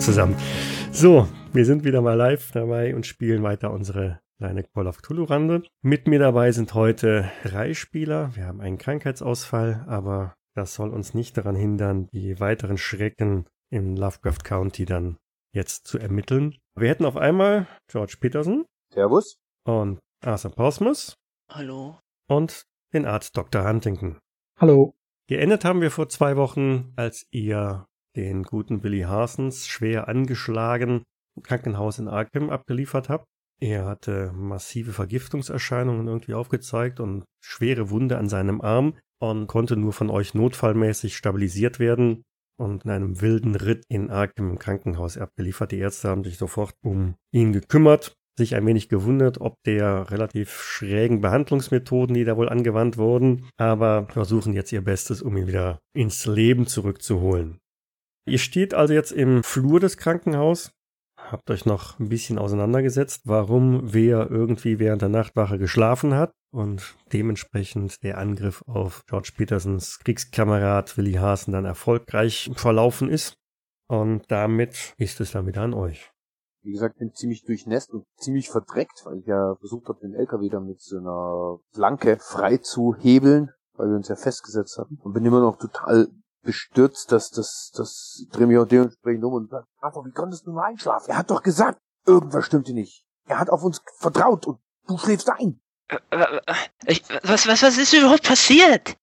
Zusammen. So, wir sind wieder mal live dabei und spielen weiter unsere kleine Call of Cthulhu-Rande. Mit mir dabei sind heute drei Spieler. Wir haben einen Krankheitsausfall, aber das soll uns nicht daran hindern, die weiteren Schrecken im Lovecraft County dann jetzt zu ermitteln. Wir hätten auf einmal George Peterson. Servus. Und Arthur Pausmus. Hallo. Und den Arzt Dr. Huntington. Hallo. Geendet haben wir vor zwei Wochen, als ihr den guten Billy Harsons schwer angeschlagen im Krankenhaus in Arkham abgeliefert habt. Er hatte massive Vergiftungserscheinungen irgendwie aufgezeigt und schwere Wunde an seinem Arm und konnte nur von euch notfallmäßig stabilisiert werden und in einem wilden Ritt in Arkham im Krankenhaus abgeliefert. Die Ärzte haben sich sofort um ihn gekümmert, sich ein wenig gewundert, ob der relativ schrägen Behandlungsmethoden, die da wohl angewandt wurden, aber versuchen jetzt ihr Bestes, um ihn wieder ins Leben zurückzuholen. Ihr steht also jetzt im Flur des Krankenhauses, habt euch noch ein bisschen auseinandergesetzt, warum wer irgendwie während der Nachtwache geschlafen hat und dementsprechend der Angriff auf George Petersons Kriegskamerad Willi Hasen dann erfolgreich verlaufen ist. Und damit ist es dann wieder an euch. Wie gesagt, bin ziemlich durchnässt und ziemlich verdreckt, weil ich ja versucht habe, den LKW dann mit so einer Flanke frei zu hebeln, weil wir uns ja festgesetzt hatten. Und bin immer noch total bestürzt, dass das, das auch dementsprechend um und sage, aber wie konntest du nur einschlafen? Er hat doch gesagt, irgendwas stimmte nicht. Er hat auf uns vertraut und du schläfst ein. Äh, äh, ich, was, was, was ist überhaupt passiert?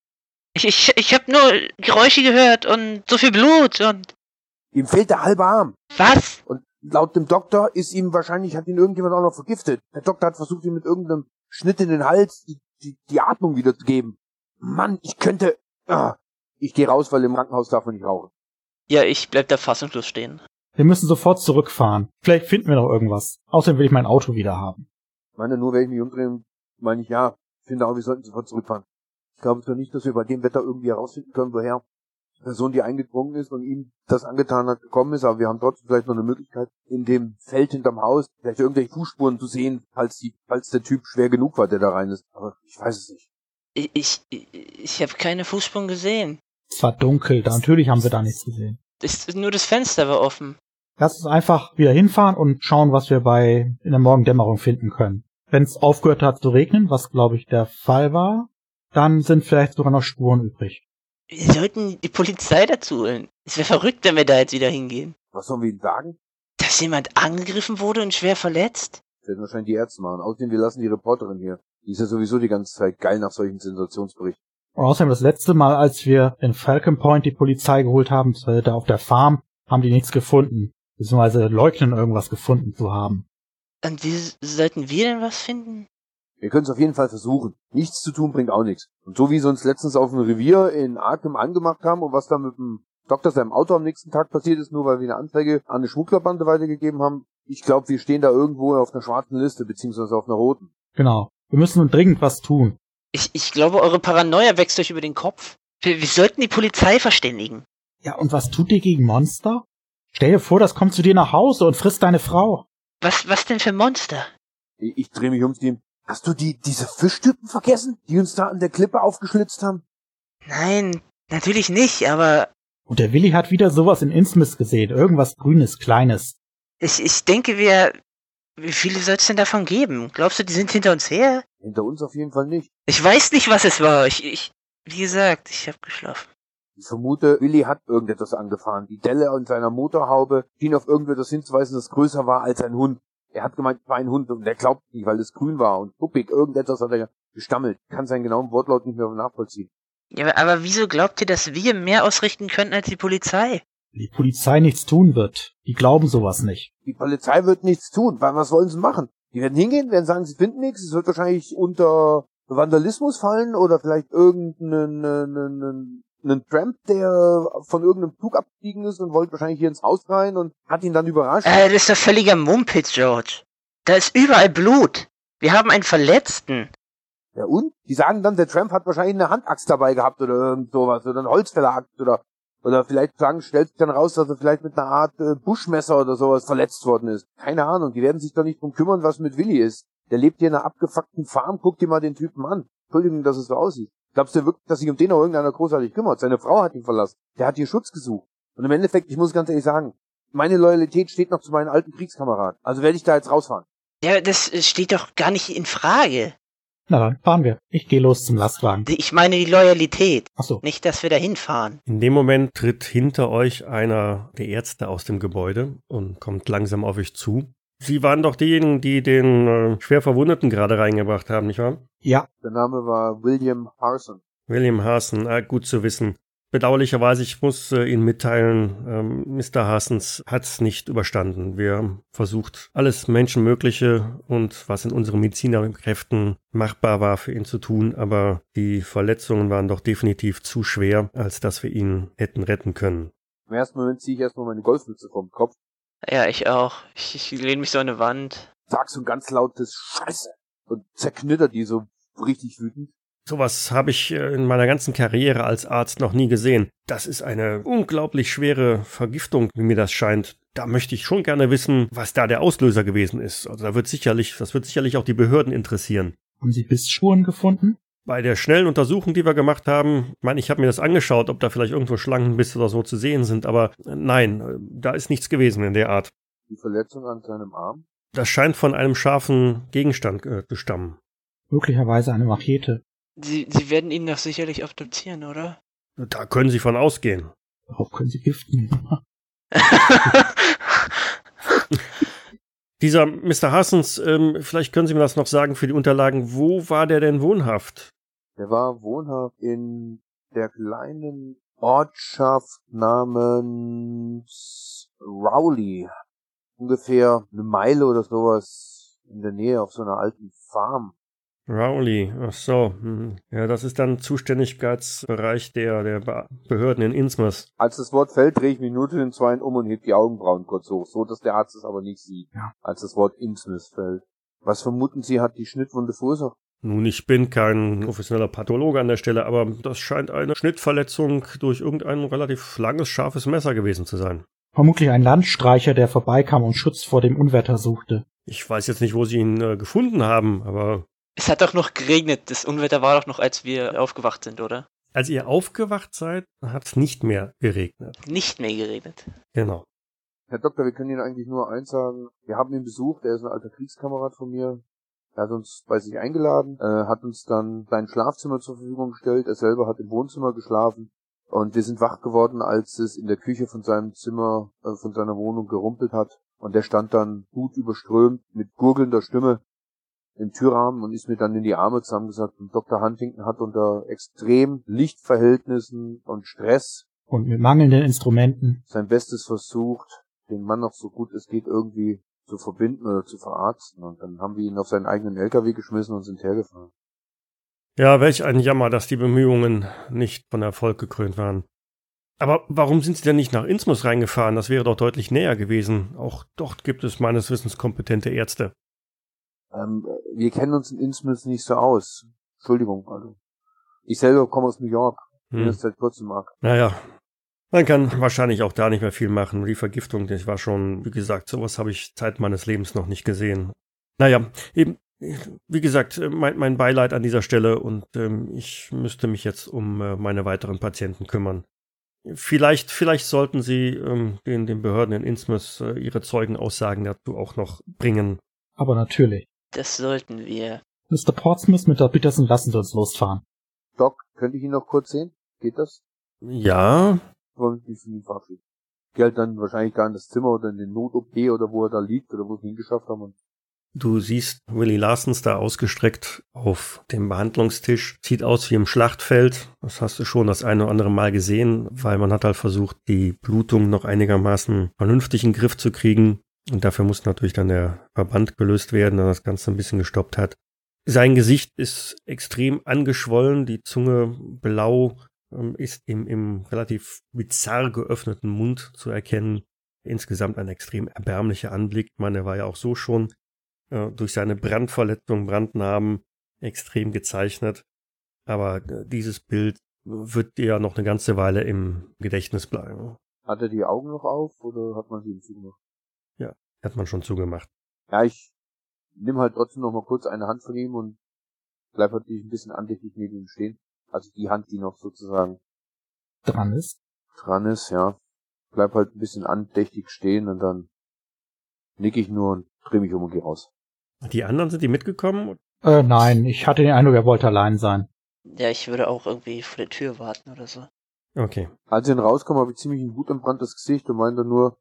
Ich, ich, ich habe nur Geräusche gehört und so viel Blut und. Ihm fehlt der halbe Arm. Was? Und laut dem Doktor ist ihm wahrscheinlich, hat ihn irgendjemand auch noch vergiftet. Der Doktor hat versucht, ihm mit irgendeinem Schnitt in den Hals die, die, die Atmung wieder zu geben. Mann, ich könnte. Ah, ich gehe raus, weil im Krankenhaus darf man nicht rauchen. Ja, ich bleib da fassungslos stehen. Wir müssen sofort zurückfahren. Vielleicht finden wir noch irgendwas. Außerdem will ich mein Auto wieder haben. Ich meine, nur wenn ich mich umdrehe, meine ich, ja, ich finde auch, wir sollten sofort zurückfahren. Ich glaube zwar nicht, dass wir bei dem Wetter irgendwie herausfinden können, woher die Person, die eingedrungen ist und ihm das angetan hat, gekommen ist, aber wir haben trotzdem vielleicht noch eine Möglichkeit, in dem Feld hinterm Haus vielleicht irgendwelche Fußspuren zu sehen, falls, die, falls der Typ schwer genug war, der da rein ist. Aber ich weiß es nicht. Ich, ich, ich habe keine Fußspuren gesehen. Es war dunkel, da natürlich haben wir da nichts gesehen. Das, nur das Fenster war offen. Lass uns einfach wieder hinfahren und schauen, was wir bei in der Morgendämmerung finden können. Wenn es aufgehört hat zu regnen, was glaube ich der Fall war, dann sind vielleicht sogar noch Spuren übrig. Wir sollten die Polizei dazu holen. Es wäre verrückt, wenn wir da jetzt wieder hingehen. Was sollen wir ihnen sagen? Dass jemand angegriffen wurde und schwer verletzt? Das werden wahrscheinlich die Ärzte machen. Außerdem, wir lassen die Reporterin hier. Die ist ja sowieso die ganze Zeit geil nach solchen Sensationsberichten. Und außerdem das letzte Mal, als wir in Falcon Point die Polizei geholt haben, da auf der Farm, haben die nichts gefunden. Beziehungsweise leugnen irgendwas gefunden zu haben. Und wie sollten wir denn was finden? Wir können es auf jeden Fall versuchen. Nichts zu tun bringt auch nichts. Und so wie sie uns letztens auf dem Revier in Arkham angemacht haben und was da mit dem Doktor seinem Auto am nächsten Tag passiert ist, nur weil wir eine Anzeige an eine Schmugglerbande weitergegeben haben, ich glaube, wir stehen da irgendwo auf einer schwarzen Liste, beziehungsweise auf einer roten. Genau. Wir müssen nun dringend was tun. Ich, ich glaube, eure Paranoia wächst euch über den Kopf. Wir, wir sollten die Polizei verständigen. Ja, und was tut ihr gegen Monster? Stell dir vor, das kommt zu dir nach Hause und frisst deine Frau. Was, was denn für Monster? Ich, ich drehe mich um zu ihm. Hast du die, diese Fischtypen vergessen, die uns da an der Klippe aufgeschlitzt haben? Nein, natürlich nicht, aber Und der Willi hat wieder sowas in Innsmouth gesehen. Irgendwas Grünes, Kleines. ich, ich denke, wir. Wie viele soll es denn davon geben? Glaubst du, die sind hinter uns her? Hinter uns auf jeden Fall nicht. Ich weiß nicht, was es war. Ich, ich, wie gesagt, ich habe geschlafen. Ich vermute, Willi hat irgendetwas angefahren. Die Delle an seiner Motorhaube schien auf irgendetwas hinzuweisen, das größer war als ein Hund. Er hat gemeint, es war ein Hund und er glaubt nicht, weil es grün war und puppig. Irgendetwas hat er gestammelt. Kann seinen genauen Wortlaut nicht mehr nachvollziehen. Ja, aber, wieso glaubt ihr, dass wir mehr ausrichten könnten als die Polizei? Die Polizei nichts tun wird. Die glauben sowas nicht. Die Polizei wird nichts tun. Weil Was wollen sie machen? Die werden hingehen, werden sagen, sie finden nichts. Es wird wahrscheinlich unter Vandalismus fallen oder vielleicht irgendeinen einen, einen Tramp, der von irgendeinem Zug abgestiegen ist und wollte wahrscheinlich hier ins Haus rein und hat ihn dann überrascht. Äh, das ist doch völliger Mumpitz, George. Da ist überall Blut. Wir haben einen Verletzten. Ja und? Die sagen dann, der Tramp hat wahrscheinlich eine Handaxt dabei gehabt oder irgend sowas oder eine Holzfälleraxt oder oder vielleicht sagen, stellt sich dann raus, dass er vielleicht mit einer Art äh, Buschmesser oder sowas verletzt worden ist. Keine Ahnung, die werden sich doch nicht drum kümmern, was mit Willi ist. Der lebt hier in einer abgefuckten Farm, guck dir mal den Typen an. Entschuldigung, dass es so aussieht. Glaubst du wirklich, dass sich um den auch irgendeiner großartig kümmert? Seine Frau hat ihn verlassen. Der hat hier Schutz gesucht. Und im Endeffekt, ich muss ganz ehrlich sagen, meine Loyalität steht noch zu meinen alten Kriegskameraden. Also werde ich da jetzt rausfahren. Ja, das steht doch gar nicht in Frage. Na dann, fahren wir. Ich gehe los zum Lastwagen. Ich meine die Loyalität. Ach so. Nicht, dass wir da hinfahren. In dem Moment tritt hinter euch einer der Ärzte aus dem Gebäude und kommt langsam auf euch zu. Sie waren doch diejenigen, die den äh, schwer Verwundeten gerade reingebracht haben, nicht wahr? Ja, Der Name war William Harson. William Hasen, ah, gut zu wissen. Bedauerlicherweise, ich muss äh, Ihnen mitteilen, ähm, Mr. Hasens hat es nicht überstanden. Wir haben versucht, alles Menschenmögliche und was in unseren Medizinerkräften machbar war für ihn zu tun, aber die Verletzungen waren doch definitiv zu schwer, als dass wir ihn hätten retten können. Im ersten Moment ziehe ich erstmal meine Golfmütze vom Kopf, Ja, ich auch. Ich, ich lehne mich so an eine Wand. sag so ein ganz lautes Scheiße und zerknitter die so richtig wütend. Sowas habe ich äh, in meiner ganzen Karriere als Arzt noch nie gesehen. Das ist eine unglaublich schwere Vergiftung, wie mir das scheint. Da möchte ich schon gerne wissen, was da der Auslöser gewesen ist. Also da wird sicherlich, das wird sicherlich auch die Behörden interessieren. haben Sie Bissspuren gefunden? Bei der schnellen Untersuchung, die wir gemacht haben, ich meine, ich habe mir das angeschaut, ob da vielleicht irgendwo Schlangenbisse oder so zu sehen sind, aber äh, nein, äh, da ist nichts gewesen in der Art. Die Verletzung an seinem Arm. Das scheint von einem scharfen Gegenstand äh, zu stammen. Möglicherweise eine Machete. Sie, Sie werden ihn doch sicherlich obduzieren, oder? Da können Sie von ausgehen. Darauf können Sie Gift nehmen. Dieser Mr. Hassens, ähm, vielleicht können Sie mir das noch sagen für die Unterlagen. Wo war der denn wohnhaft? Der war wohnhaft in der kleinen Ortschaft namens Rowley. Ungefähr eine Meile oder sowas in der Nähe auf so einer alten Farm. Rowley, ach so. hm. Ja, das ist dann Zuständigkeitsbereich der, der Be Behörden in Innsmouth. Als das Wort fällt, drehe ich mich nur zu den Zweien um und heb die Augenbrauen kurz hoch, so dass der Arzt es aber nicht sieht, Ja. als das Wort Innsmouth fällt. Was vermuten Sie, hat die Schnittwunde verursacht? Nun, ich bin kein professioneller Pathologe an der Stelle, aber das scheint eine Schnittverletzung durch irgendein relativ langes, scharfes Messer gewesen zu sein. Vermutlich ein Landstreicher, der vorbeikam und Schutz vor dem Unwetter suchte. Ich weiß jetzt nicht, wo Sie ihn äh, gefunden haben, aber Es hat doch noch geregnet. Das Unwetter war doch noch, als wir aufgewacht sind, oder? als ihr aufgewacht seid, hat es nicht mehr geregnet. Nicht mehr geregnet. Genau. Herr Doktor, wir können Ihnen eigentlich nur eins sagen. Wir haben ihn besucht, er ist ein alter Kriegskamerad von mir. Er hat uns bei sich eingeladen, äh, hat uns dann sein Schlafzimmer zur Verfügung gestellt. Er selber hat im Wohnzimmer geschlafen. Und wir sind wach geworden, als es in der Küche von seinem Zimmer, äh, von seiner Wohnung gerumpelt hat. Und der stand dann gut überströmt mit gurgelnder Stimme im Türrahmen und ist mir dann in die Arme zusammengesagt. Und Dr. Huntington hat unter extrem Lichtverhältnissen und Stress Und mit mangelnden Instrumenten. sein Bestes versucht, den Mann noch so gut es geht irgendwie zu verbinden oder zu verarzten. Und dann haben wir ihn auf seinen eigenen LKW geschmissen und sind hergefahren. Ja, welch ein Jammer, dass die Bemühungen nicht von Erfolg gekrönt waren. Aber warum sind Sie denn nicht nach Innsmouth reingefahren? Das wäre doch deutlich näher gewesen. Auch dort gibt es meines Wissens kompetente Ärzte. Ähm, wir kennen uns in Innsmouth nicht so aus. Entschuldigung, also. Ich selber komme aus New York. Bin Hm. jetzt seit kurzem mag. Naja, man kann wahrscheinlich auch da nicht mehr viel machen. Die Vergiftung, das war schon, wie gesagt, sowas habe ich Zeit meines Lebens noch nicht gesehen. Naja, eben, wie gesagt, mein, mein Beileid an dieser Stelle und ähm, ich müsste mich jetzt um äh, meine weiteren Patienten kümmern. Vielleicht, vielleicht sollten Sie ähm, den, den Behörden in Innsmouth äh, Ihre Zeugenaussagen dazu auch noch bringen. Aber natürlich. Das sollten wir. Mr. Portsmouth mit der Peterson lassen Sie uns losfahren. Doc, könnte ich ihn noch kurz sehen? Geht das? Ja, Wollen Sie von ihm verabschieden? Geh halt dann wahrscheinlich da in das Zimmer oder in den Not-OP oder wo er da liegt oder wo wir ihn hingeschafft haben. Und Du siehst Willie Larsens da ausgestreckt auf dem Behandlungstisch. Sieht aus wie im Schlachtfeld. Das hast du schon das eine oder andere Mal gesehen, weil man hat halt versucht, die Blutung noch einigermaßen vernünftig in den Griff zu kriegen. Und dafür muss natürlich dann der Verband gelöst werden, der das Ganze ein bisschen gestoppt hat. Sein Gesicht ist extrem angeschwollen, die Zunge blau, ähm, ist im, im relativ bizarr geöffneten Mund zu erkennen. Insgesamt ein extrem erbärmlicher Anblick. Ich meine, er war ja auch so schon äh, durch seine Brandverletzung, Brandnarben extrem gezeichnet. Aber äh, dieses Bild wird dir ja noch eine ganze Weile im Gedächtnis bleiben. hat er die Augen noch auf oder hat man sie ihm zugemacht? Hat man schon zugemacht. Ja, ich nimm halt trotzdem noch mal kurz eine Hand von ihm und bleib natürlich ein bisschen andächtig neben ihm stehen. Also die Hand, die noch sozusagen Dran ist. dran ist, ja. bleib halt ein bisschen andächtig stehen und dann nick ich nur und dreh mich um und geh raus. Die anderen sind die mitgekommen? Äh, nein, ich hatte den Eindruck, er wollte allein sein. Ja, ich würde auch irgendwie vor der Tür warten oder so. Okay. Als ich dann rauskomme, habe ich ziemlich ein wutentbranntes Gesicht und meinte nur,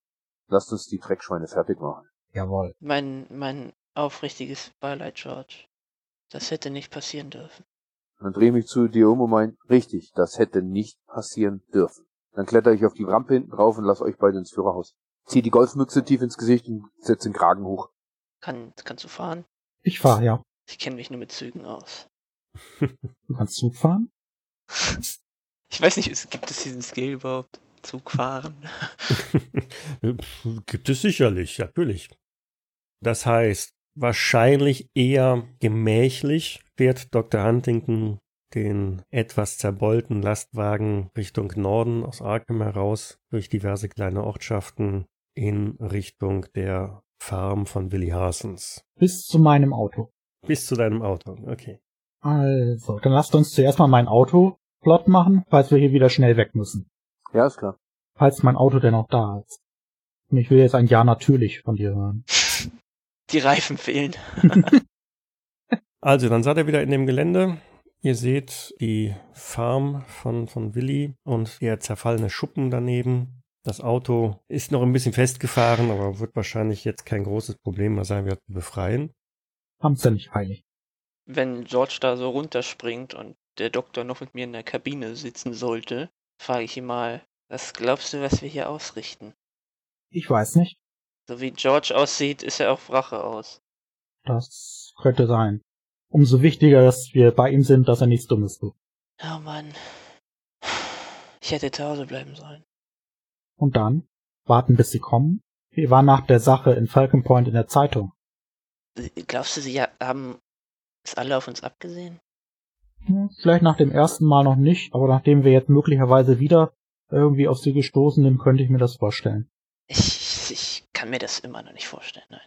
lasst uns die Dreckschweine fertig machen. Jawohl. Mein, mein aufrichtiges Beileid, George. Das hätte nicht passieren dürfen. Dann drehe ich mich zu dir um und mein, richtig, das hätte nicht passieren dürfen. Dann kletter ich auf die Rampe hinten drauf und lass euch beide ins Führerhaus. Zieh die Golfmütze tief ins Gesicht und setz den Kragen hoch. Kann, kannst du fahren? Ich fahre, ja. Ich kenne mich nur mit Zügen aus. Du kannst Zug fahren? Ich weiß nicht, gibt es diesen Skill überhaupt? Zug fahren? Gibt es sicherlich, natürlich. Das heißt, wahrscheinlich eher gemächlich fährt Dr. Huntington den etwas zerbeulten Lastwagen Richtung Norden aus Arkham heraus, durch diverse kleine Ortschaften in Richtung der Farm von Willie Harsons. Bis zu meinem Auto. Bis zu deinem Auto, okay. Also, dann lasst uns zuerst mal mein Auto flott machen, falls wir hier wieder schnell weg müssen. Ja, ist klar. Falls mein Auto denn noch da ist. Und ich will jetzt ein Ja natürlich von dir hören. Die Reifen fehlen. Also, dann seid ihr wieder in dem Gelände. Ihr seht die Farm von, von Willi und der zerfallene Schuppen daneben. Das Auto ist noch ein bisschen festgefahren, aber wird wahrscheinlich jetzt kein großes Problem mehr sein, zu befreien. Haben's ja nicht eilig. Wenn George da so runterspringt und der Doktor noch mit mir in der Kabine sitzen sollte, frage ich ihn mal, was glaubst du, was wir hier ausrichten? Ich weiß nicht. So wie George aussieht, ist er auf Rache aus. Das könnte sein. Umso wichtiger, dass wir bei ihm sind, dass er nichts Dummes tut. Oh Mann. Ich hätte zu Hause bleiben sollen. Und dann warten, bis sie kommen. Wir waren nach der Sache in Falcon Point in der Zeitung. Glaubst du, sie ha- haben es alle auf uns abgesehen? Hm, Vielleicht nach dem ersten Mal noch nicht, aber nachdem wir jetzt möglicherweise wieder irgendwie auf sie gestoßen sind, könnte ich mir das vorstellen. Ich, ich kann mir das immer noch nicht vorstellen, nein.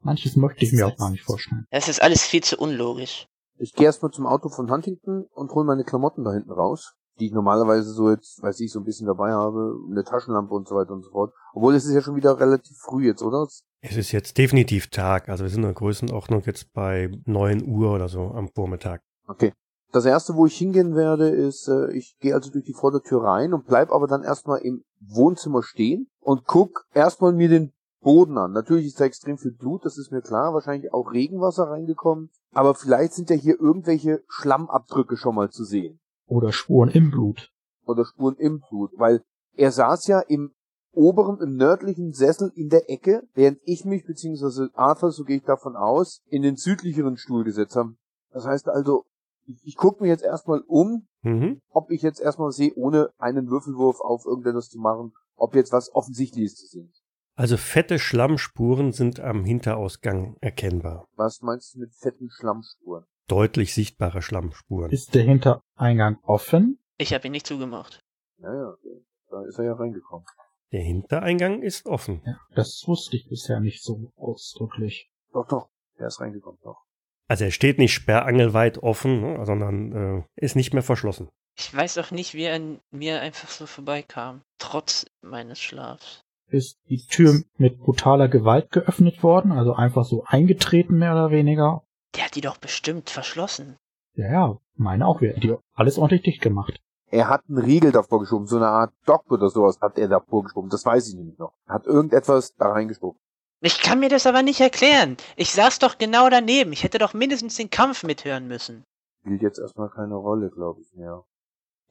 Manches möchte ich mir auch gar nicht vorstellen. Das ist alles viel zu unlogisch. Ich gehe erstmal zum Auto von Huntington und hole meine Klamotten da hinten raus, die ich normalerweise so jetzt, weiß ich, so ein bisschen dabei habe, eine Taschenlampe und so weiter und so fort. Obwohl es ist ja schon wieder relativ früh jetzt, oder? Es ist jetzt definitiv Tag, also wir sind in der Größenordnung jetzt bei 9 Uhr oder so am Vormittag. Okay. Das erste, wo ich hingehen werde, ist, äh, ich gehe also durch die Vordertür rein und bleib aber dann erstmal im Wohnzimmer stehen und guck erstmal mir den Boden an. Natürlich ist da extrem viel Blut, das ist mir klar, wahrscheinlich auch Regenwasser reingekommen, aber vielleicht sind ja hier irgendwelche Schlammabdrücke schon mal zu sehen Oder Spuren im Blut. oder Spuren im Blut, weil er saß ja im oberen, im nördlichen Sessel in der Ecke, während ich mich, beziehungsweise Arthur, so gehe ich davon aus, in den südlicheren Stuhl gesetzt habe. Das heißt also, ich, ich gucke mir jetzt erstmal um, Mhm. ob ich jetzt erstmal sehe, ohne einen Würfelwurf auf irgendetwas zu machen, ob jetzt was Offensichtliches zu sehen ist. Also fette Schlammspuren sind am Hinterausgang erkennbar. Was meinst du mit fetten Schlammspuren? Deutlich sichtbare Schlammspuren. Ist der Hintereingang offen? Ich habe ihn nicht zugemacht. Ja, ja, okay. da ist er ja reingekommen. Der Hintereingang ist offen. Ja, das wusste ich bisher nicht so ausdrücklich. Doch, doch, er ist reingekommen, doch. Also er steht nicht sperrangelweit offen, ne, sondern äh, ist nicht mehr verschlossen. Ich weiß auch nicht, wie er an mir einfach so vorbeikam. Trotz meines Schlafs. Ist die Tür mit brutaler Gewalt geöffnet worden, also einfach so eingetreten mehr oder weniger? Der hat die doch bestimmt verschlossen. Ja, ja, meine auch. Wir hätten die alles ordentlich dicht gemacht. Er hat einen Riegel davor geschoben, so eine Art Dock oder sowas hat er davor geschoben, das weiß ich nämlich noch. Er hat irgendetwas da reingeschoben. Ich kann mir das aber nicht erklären. Ich saß doch genau daneben. Ich hätte doch mindestens den Kampf mithören müssen. Spielt jetzt erstmal keine Rolle, glaube ich, mehr.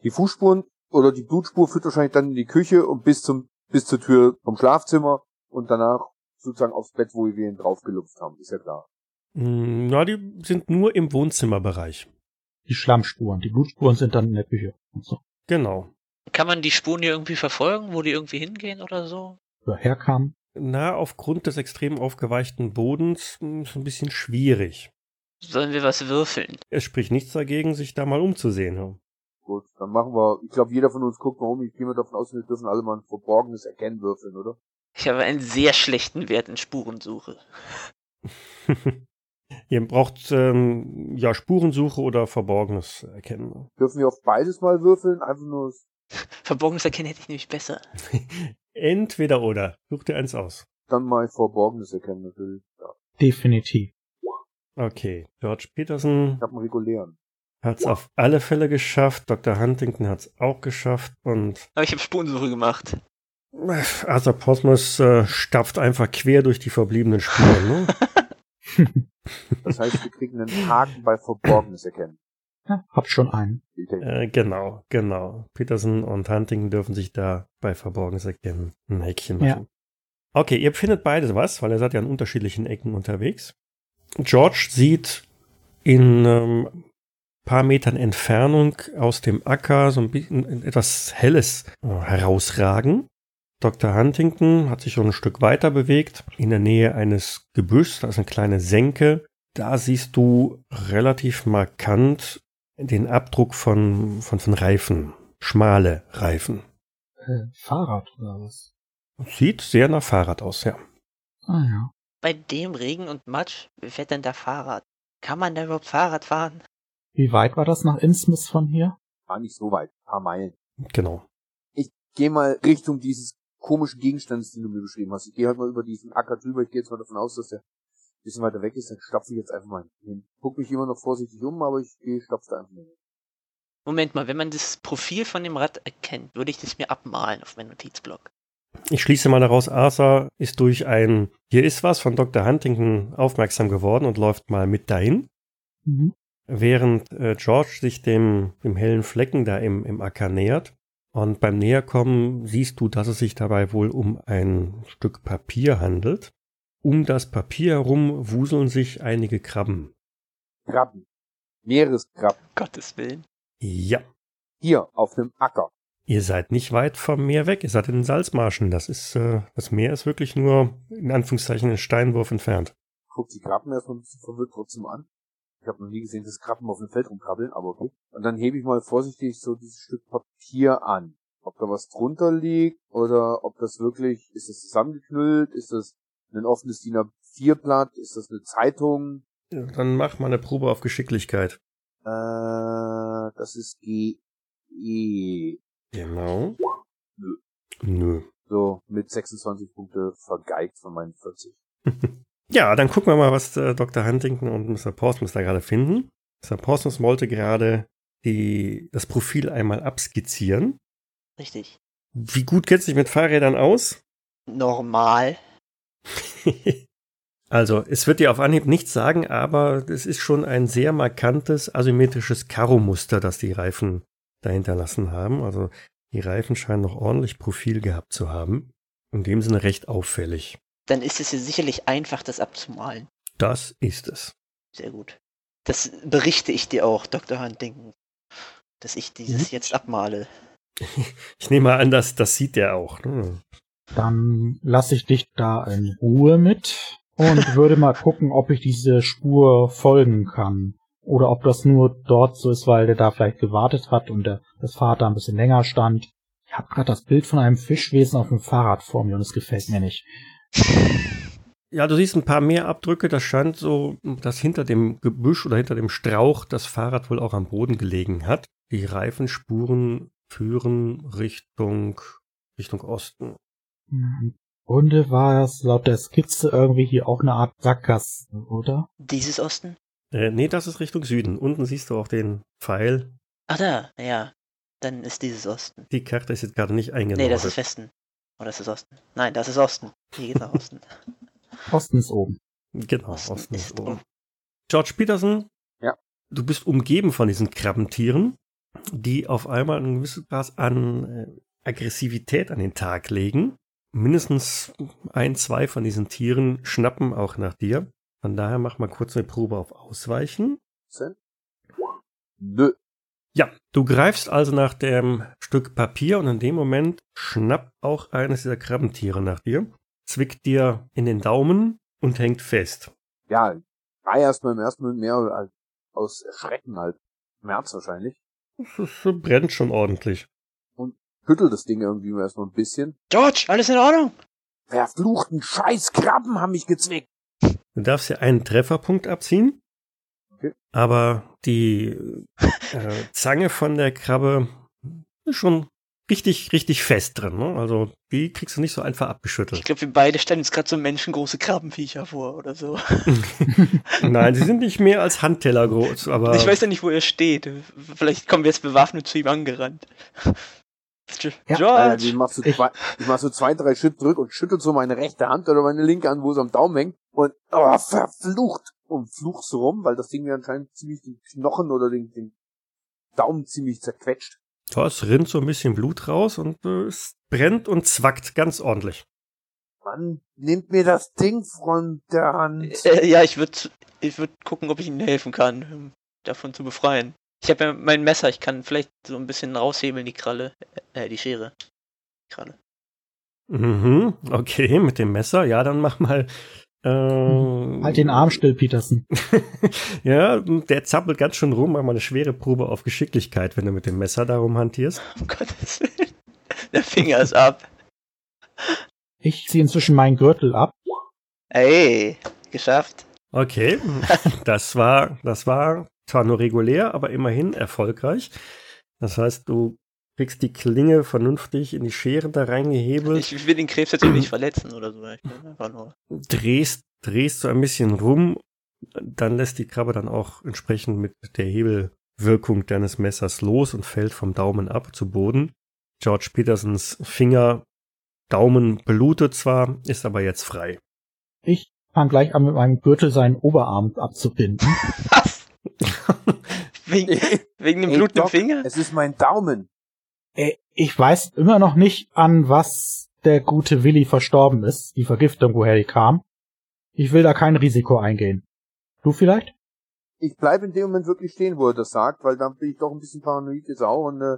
Die Fußspuren oder die Blutspur führt wahrscheinlich dann in die Küche und bis zum bis zur Tür vom Schlafzimmer und danach sozusagen aufs Bett, wo wir ihn draufgelupft haben, ist ja klar. Mm, Na, die sind nur im Wohnzimmerbereich. Die Schlammspuren, die Blutspuren sind dann in der Küche. Und so. Genau. Kann man die Spuren hier irgendwie verfolgen, wo die irgendwie hingehen oder so? Wo er herkam. Na, aufgrund des extrem aufgeweichten Bodens mh, ist ein bisschen schwierig. Sollen wir was würfeln? Es spricht nichts dagegen, sich da mal umzusehen. ja. Gut, dann machen wir, ich glaube, jeder von uns guckt mal um, ich gehe mal davon aus, wir dürfen alle mal ein verborgenes Erkennen würfeln, oder? Ich habe einen sehr schlechten Wert in Spurensuche. Ihr braucht ähm, ja Spurensuche oder Verborgenes erkennen. Dürfen wir auf beides mal würfeln, einfach nur, Verborgenes Erkennen hätte ich nämlich besser. Entweder oder. Such dir eins aus. Dann mal Verborgenes erkennen natürlich. Ja. Definitiv. Okay, George Peterson Ich habe einen regulären. hat es auf alle Fälle geschafft. Dr. Huntington hat es auch geschafft. Und Aber ich habe Spurensuche gemacht. Arthur Posmus äh, stapft einfach quer durch die verbliebenen Spuren. Ne? Das heißt, wir kriegen einen Haken bei Verborgenes erkennen. Ja, hab schon einen. Äh, genau, genau. Peterson und Huntington dürfen sich da bei Verborgenes erkennen ein Häkchen machen. Ja. Okay, ihr findet beide was, weil ihr seid ja an unterschiedlichen Ecken unterwegs. George sieht in ähm, paar Metern Entfernung aus dem Acker so ein bisschen etwas Helles äh, herausragen. Dr. Huntington hat sich schon ein Stück weiter bewegt, in der Nähe eines Gebüschs, da ist eine kleine Senke. Da siehst du relativ markant den Abdruck von, von, von Reifen, schmale Reifen. Äh, Fahrrad oder was? Sieht sehr nach Fahrrad aus, ja. Ah ja. Bei dem Regen und Matsch, wie fährt denn da Fahrrad? Kann man da überhaupt Fahrrad fahren? Wie weit war das nach Innsmouth von hier? War nicht so weit. Ein paar Meilen. Genau. Ich gehe mal Richtung dieses komischen Gegenstandes, den du mir beschrieben hast. Ich gehe halt mal über diesen Acker drüber. Ich gehe jetzt mal davon aus, dass der bisschen weiter weg ist. Dann stapfe ich jetzt einfach mal hin. Guck mich immer noch vorsichtig um, aber ich gehe, stapfe da einfach mal hin. Moment mal, wenn man das Profil von dem Rad erkennt, würde ich das mir abmalen auf meinen Notizblock. Ich schließe mal daraus, Arthur ist durch ein Hier ist was von Dr. Huntington aufmerksam geworden und läuft mal mit dahin, Mhm. während äh, George sich dem, dem hellen Flecken da im, im Acker nähert. Und beim Näherkommen siehst du, dass es sich dabei wohl um ein Stück Papier handelt. Um das Papier herum wuseln sich einige Krabben. Krabben. Meereskrabben. Gottes Willen. Ja, Hier, auf einem Acker. ihr seid nicht weit vom Meer weg, ihr seid in den Salzmarschen. Das ist, äh, das Meer ist wirklich nur in Anführungszeichen einen Steinwurf entfernt. Guck die Krabben erstmal ein bisschen verwirrt trotzdem an. Ich habe noch nie gesehen, dass Krabben auf dem Feld rumkrabbeln, aber okay. Und dann hebe ich mal vorsichtig so dieses Stück Papier an. Ob da was drunter liegt oder ob das wirklich, ist das zusammengeknüllt, ist das ein offenes DIN A4-Blatt, ist das eine Zeitung, Ja, Dann mach mal eine Probe auf Geschicklichkeit. äh, das ist GE. Genau. Nö. Nö. So, mit 26 Punkte vergeigt von meinen 40. Ja, dann gucken wir mal, was äh, Dr. Huntington und Mr. Portsmouth da gerade finden. Mr. Portsmouth wollte gerade die, das Profil einmal abskizzieren. Richtig. Wie gut kennst du dich mit Fahrrädern aus? Normal. also, es wird dir auf Anhieb nichts sagen, aber es ist schon ein sehr markantes asymmetrisches Karo-Muster, das die Reifen dahinterlassen haben. Also, die Reifen scheinen noch ordentlich Profil gehabt zu haben. In dem Sinne recht auffällig. Dann ist es ja sicherlich einfach, das abzumalen. Das ist es. Sehr gut. Das berichte ich dir auch, Dr. Huntington, dass ich dieses Mhm. jetzt abmale. Ich nehme mal an, dass das sieht er auch. Ne? Dann lasse ich dich da in Ruhe mit und würde mal gucken, ob ich diese Spur folgen kann. Oder ob das nur dort so ist, weil der da vielleicht gewartet hat und der, das Fahrrad da ein bisschen länger stand. Ich habe gerade das Bild von einem Fischwesen auf dem Fahrrad vor mir und es gefällt mir nicht. Ja, du siehst ein paar mehr Abdrücke. Das scheint so, dass hinter dem Gebüsch oder hinter dem Strauch das Fahrrad wohl auch am Boden gelegen hat. Die Reifenspuren führen Richtung, Richtung Osten. Im Grunde war es laut der Skizze irgendwie hier auch eine Art Sackgasse, oder? Dieses Osten? Äh, nee, das ist Richtung Süden. Unten siehst du auch den Pfeil. Ach da, ja. Dann ist dieses Osten. Die Karte ist jetzt gerade nicht eingenordet. Nee, das ist Westen. Oder ist es Osten? Nein, das ist Osten. Hier geht's nach Osten. Osten ist oben. Genau, Osten Osten ist ist oben. um. George Peterson. Ja. Du bist umgeben von diesen Krabbentieren, die auf einmal ein gewisses Maß an äh, Aggressivität an den Tag legen. Mindestens ein, zwei von diesen Tieren schnappen auch nach dir. Von daher mach mal kurz eine Probe auf Ausweichen. Ja, du greifst also nach dem Stück Papier und in dem Moment schnappt auch eines dieser Krabbentiere nach dir, zwickt dir in den Daumen und hängt fest. Ja, war erstmal im ersten Moment mehr aus Erschrecken halt. Schmerz wahrscheinlich. Das ist- brennt schon ordentlich. Schüttelt das Ding irgendwie erstmal ein bisschen. George, alles in Ordnung? Verfluchten Scheiß Krabben haben mich gezwickt. Du darfst ja einen Trefferpunkt abziehen, Okay. aber die äh, Zange von der Krabbe ist schon richtig, richtig fest drin. Ne? Also die kriegst du nicht so einfach abgeschüttelt. Ich glaube, wir beide stellen uns gerade so menschengroße Krabbenviecher vor oder so. Nein, sie sind nicht mehr als Handteller groß, aber. Ich weiß ja nicht, wo er steht. Vielleicht kommen wir jetzt bewaffnet zu ihm angerannt. George! Äh, ich mach so zwei, ich mach so zwei, drei Schritt zurück und schüttel so meine rechte Hand oder meine linke Hand, wo es am Daumen hängt und oh, verflucht und fluch so rum, weil das Ding mir anscheinend ziemlich den Knochen oder den, den Daumen ziemlich zerquetscht. Ja, es rinnt so ein bisschen Blut raus und äh, es brennt und zwackt ganz ordentlich. Mann, nimmt mir das Ding von der Hand. Äh, ja, ich würde ich würd gucken, ob ich ihnen helfen kann, um davon zu befreien. Ich habe ja mein Messer, ich kann vielleicht so ein bisschen raushebeln, die Kralle. Äh, die Schere. Kralle. Mhm, okay, mit dem Messer. Ja, dann mach mal. Äh, Halt den Arm still, Peterson. ja, der zappelt ganz schön rum. Mach mal eine schwere Probe auf Geschicklichkeit, wenn du mit dem Messer darum hantierst. Um Gottes Willen. Der Finger ist ab. Ich ziehe inzwischen meinen Gürtel ab. Ey, geschafft. Okay, das war, das war zwar nur regulär, aber immerhin erfolgreich. Das heißt, du kriegst die Klinge vernünftig in die Schere da reingehebelt, Ich will den Krebs jetzt nicht verletzen oder so. Ich will einfach nur. drehst, drehst so ein bisschen rum, dann lässt die Krabbe dann auch entsprechend mit der Hebelwirkung deines Messers los und fällt vom Daumen ab zu Boden. George Petersons Finger, Daumen blutet zwar, ist aber jetzt frei. Ich fange gleich an, mit meinem Gürtel seinen Oberarm abzubinden. Was? Wegen, wegen dem Ey, Blut im Doc, Finger? Es ist mein Daumen. Äh, Ich weiß immer noch nicht, an was der gute Willi verstorben ist, die Vergiftung, woher die kam. Ich will da kein Risiko eingehen. Du vielleicht? Ich bleibe in dem Moment wirklich stehen, wo er das sagt, weil dann bin ich doch ein bisschen paranoid jetzt auch und äh,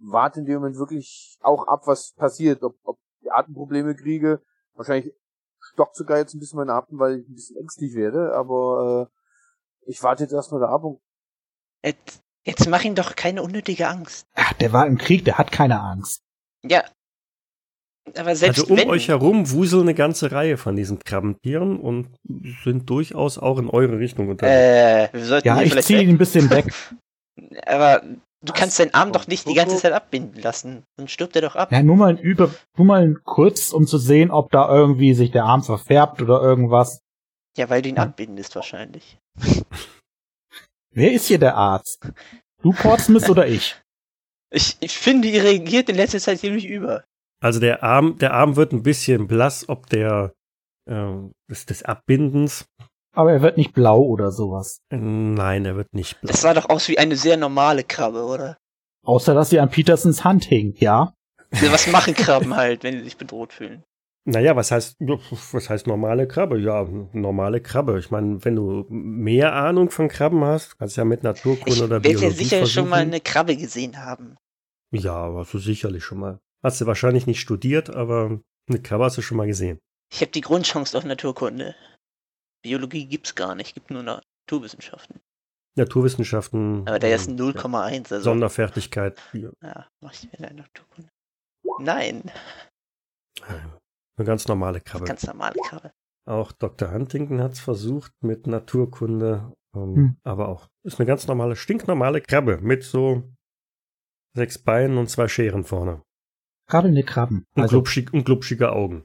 warte in dem Moment wirklich auch ab, was passiert. Ob, ob ich Atemprobleme kriege. Wahrscheinlich stockt sogar jetzt ein bisschen mein Atem, weil ich ein bisschen ängstlich werde, aber äh, ich warte jetzt erstmal da ab und Jetzt, jetzt mach ihm doch keine unnötige Angst. Ach, der war im Krieg, der hat keine Angst. Ja. Aber selbst also um wenn. euch herum wuseln eine ganze Reihe von diesen Krabbentieren und sind durchaus auch in eure Richtung unterwegs. äh, wir sollten Ja, ich ziehe ihn ein bisschen weg. Aber du Was? kannst deinen Arm doch nicht die ganze Zeit abbinden lassen. Dann stirbt er doch ab. Ja, nur mal ein über, nur mal ein kurz, um zu sehen, ob da irgendwie sich der Arm verfärbt oder irgendwas. Ja, weil du ihn Ja. abbindest wahrscheinlich. Wer ist hier der Arzt? Du Portsmouth oder ich? Ich, ich finde, ihr reagiert in letzter Zeit ziemlich über. Also der Arm, der Arm wird ein bisschen blass, ob der äh, des, des Abbindens. Aber er wird nicht blau oder sowas. Nein, er wird nicht blass. Das sah doch aus wie eine sehr normale Krabbe, oder? Außer, dass sie an Petersens Hand hing, ja? Was machen Krabben halt, wenn sie sich bedroht fühlen? Naja, was heißt, was heißt normale Krabbe? Ja, normale Krabbe. Ich meine, wenn du mehr Ahnung von Krabben hast, kannst du ja mit Naturkunde Ich oder werde ja Biologie sicher schon mal versuchen. eine Krabbe gesehen haben. Ja, aber hast du sicherlich schon mal. Hast du wahrscheinlich nicht studiert, aber eine Krabbe hast du schon mal gesehen. Ich habe die Grundchance auf Naturkunde. Biologie gibt's gar nicht, gibt nur Naturwissenschaften. Naturwissenschaften. Aber der ist ähm, 0,1, also. Sonderfertigkeit. Ja, Ja, mach ich wieder Naturkunde. Nein, eine ganz normale Krabbe. ganz normale Krabbe. Auch Dr. Huntington hat es versucht mit Naturkunde, ähm, Hm. aber auch ist eine ganz normale, stinknormale Krabbe mit so sechs Beinen und zwei Scheren vorne. Krabbelnde Krabben. Und, Also, glubschig, und glubschige Augen.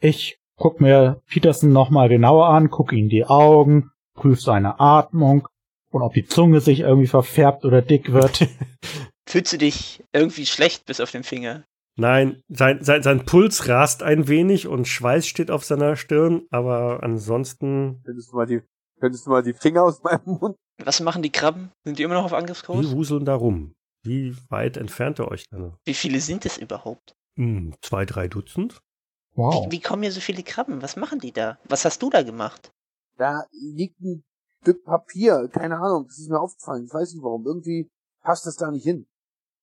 ich guck mir Peterson nochmal genauer an, guck ihn die Augen, prüf seine Atmung und ob die Zunge sich irgendwie verfärbt oder dick wird. Fühlst du dich irgendwie schlecht bis auf den Finger? Nein, sein, sein, sein Puls rast ein wenig und Schweiß steht auf seiner Stirn, aber ansonsten, könntest du mal die, könntest du mal die Finger aus meinem Mund. Was machen die Krabben? Sind die immer noch auf die Angriffskurs? wuseln da rum. Wie weit entfernt ihr euch dann? Wie viele sind es überhaupt? Hm, zwei, drei Dutzend? Wow. Wie, wie kommen hier so viele Krabben? Was machen die da? Was hast du da gemacht? Da liegt ein Stück Papier, keine Ahnung, das ist mir aufgefallen, ich weiß nicht warum, irgendwie passt das da nicht hin.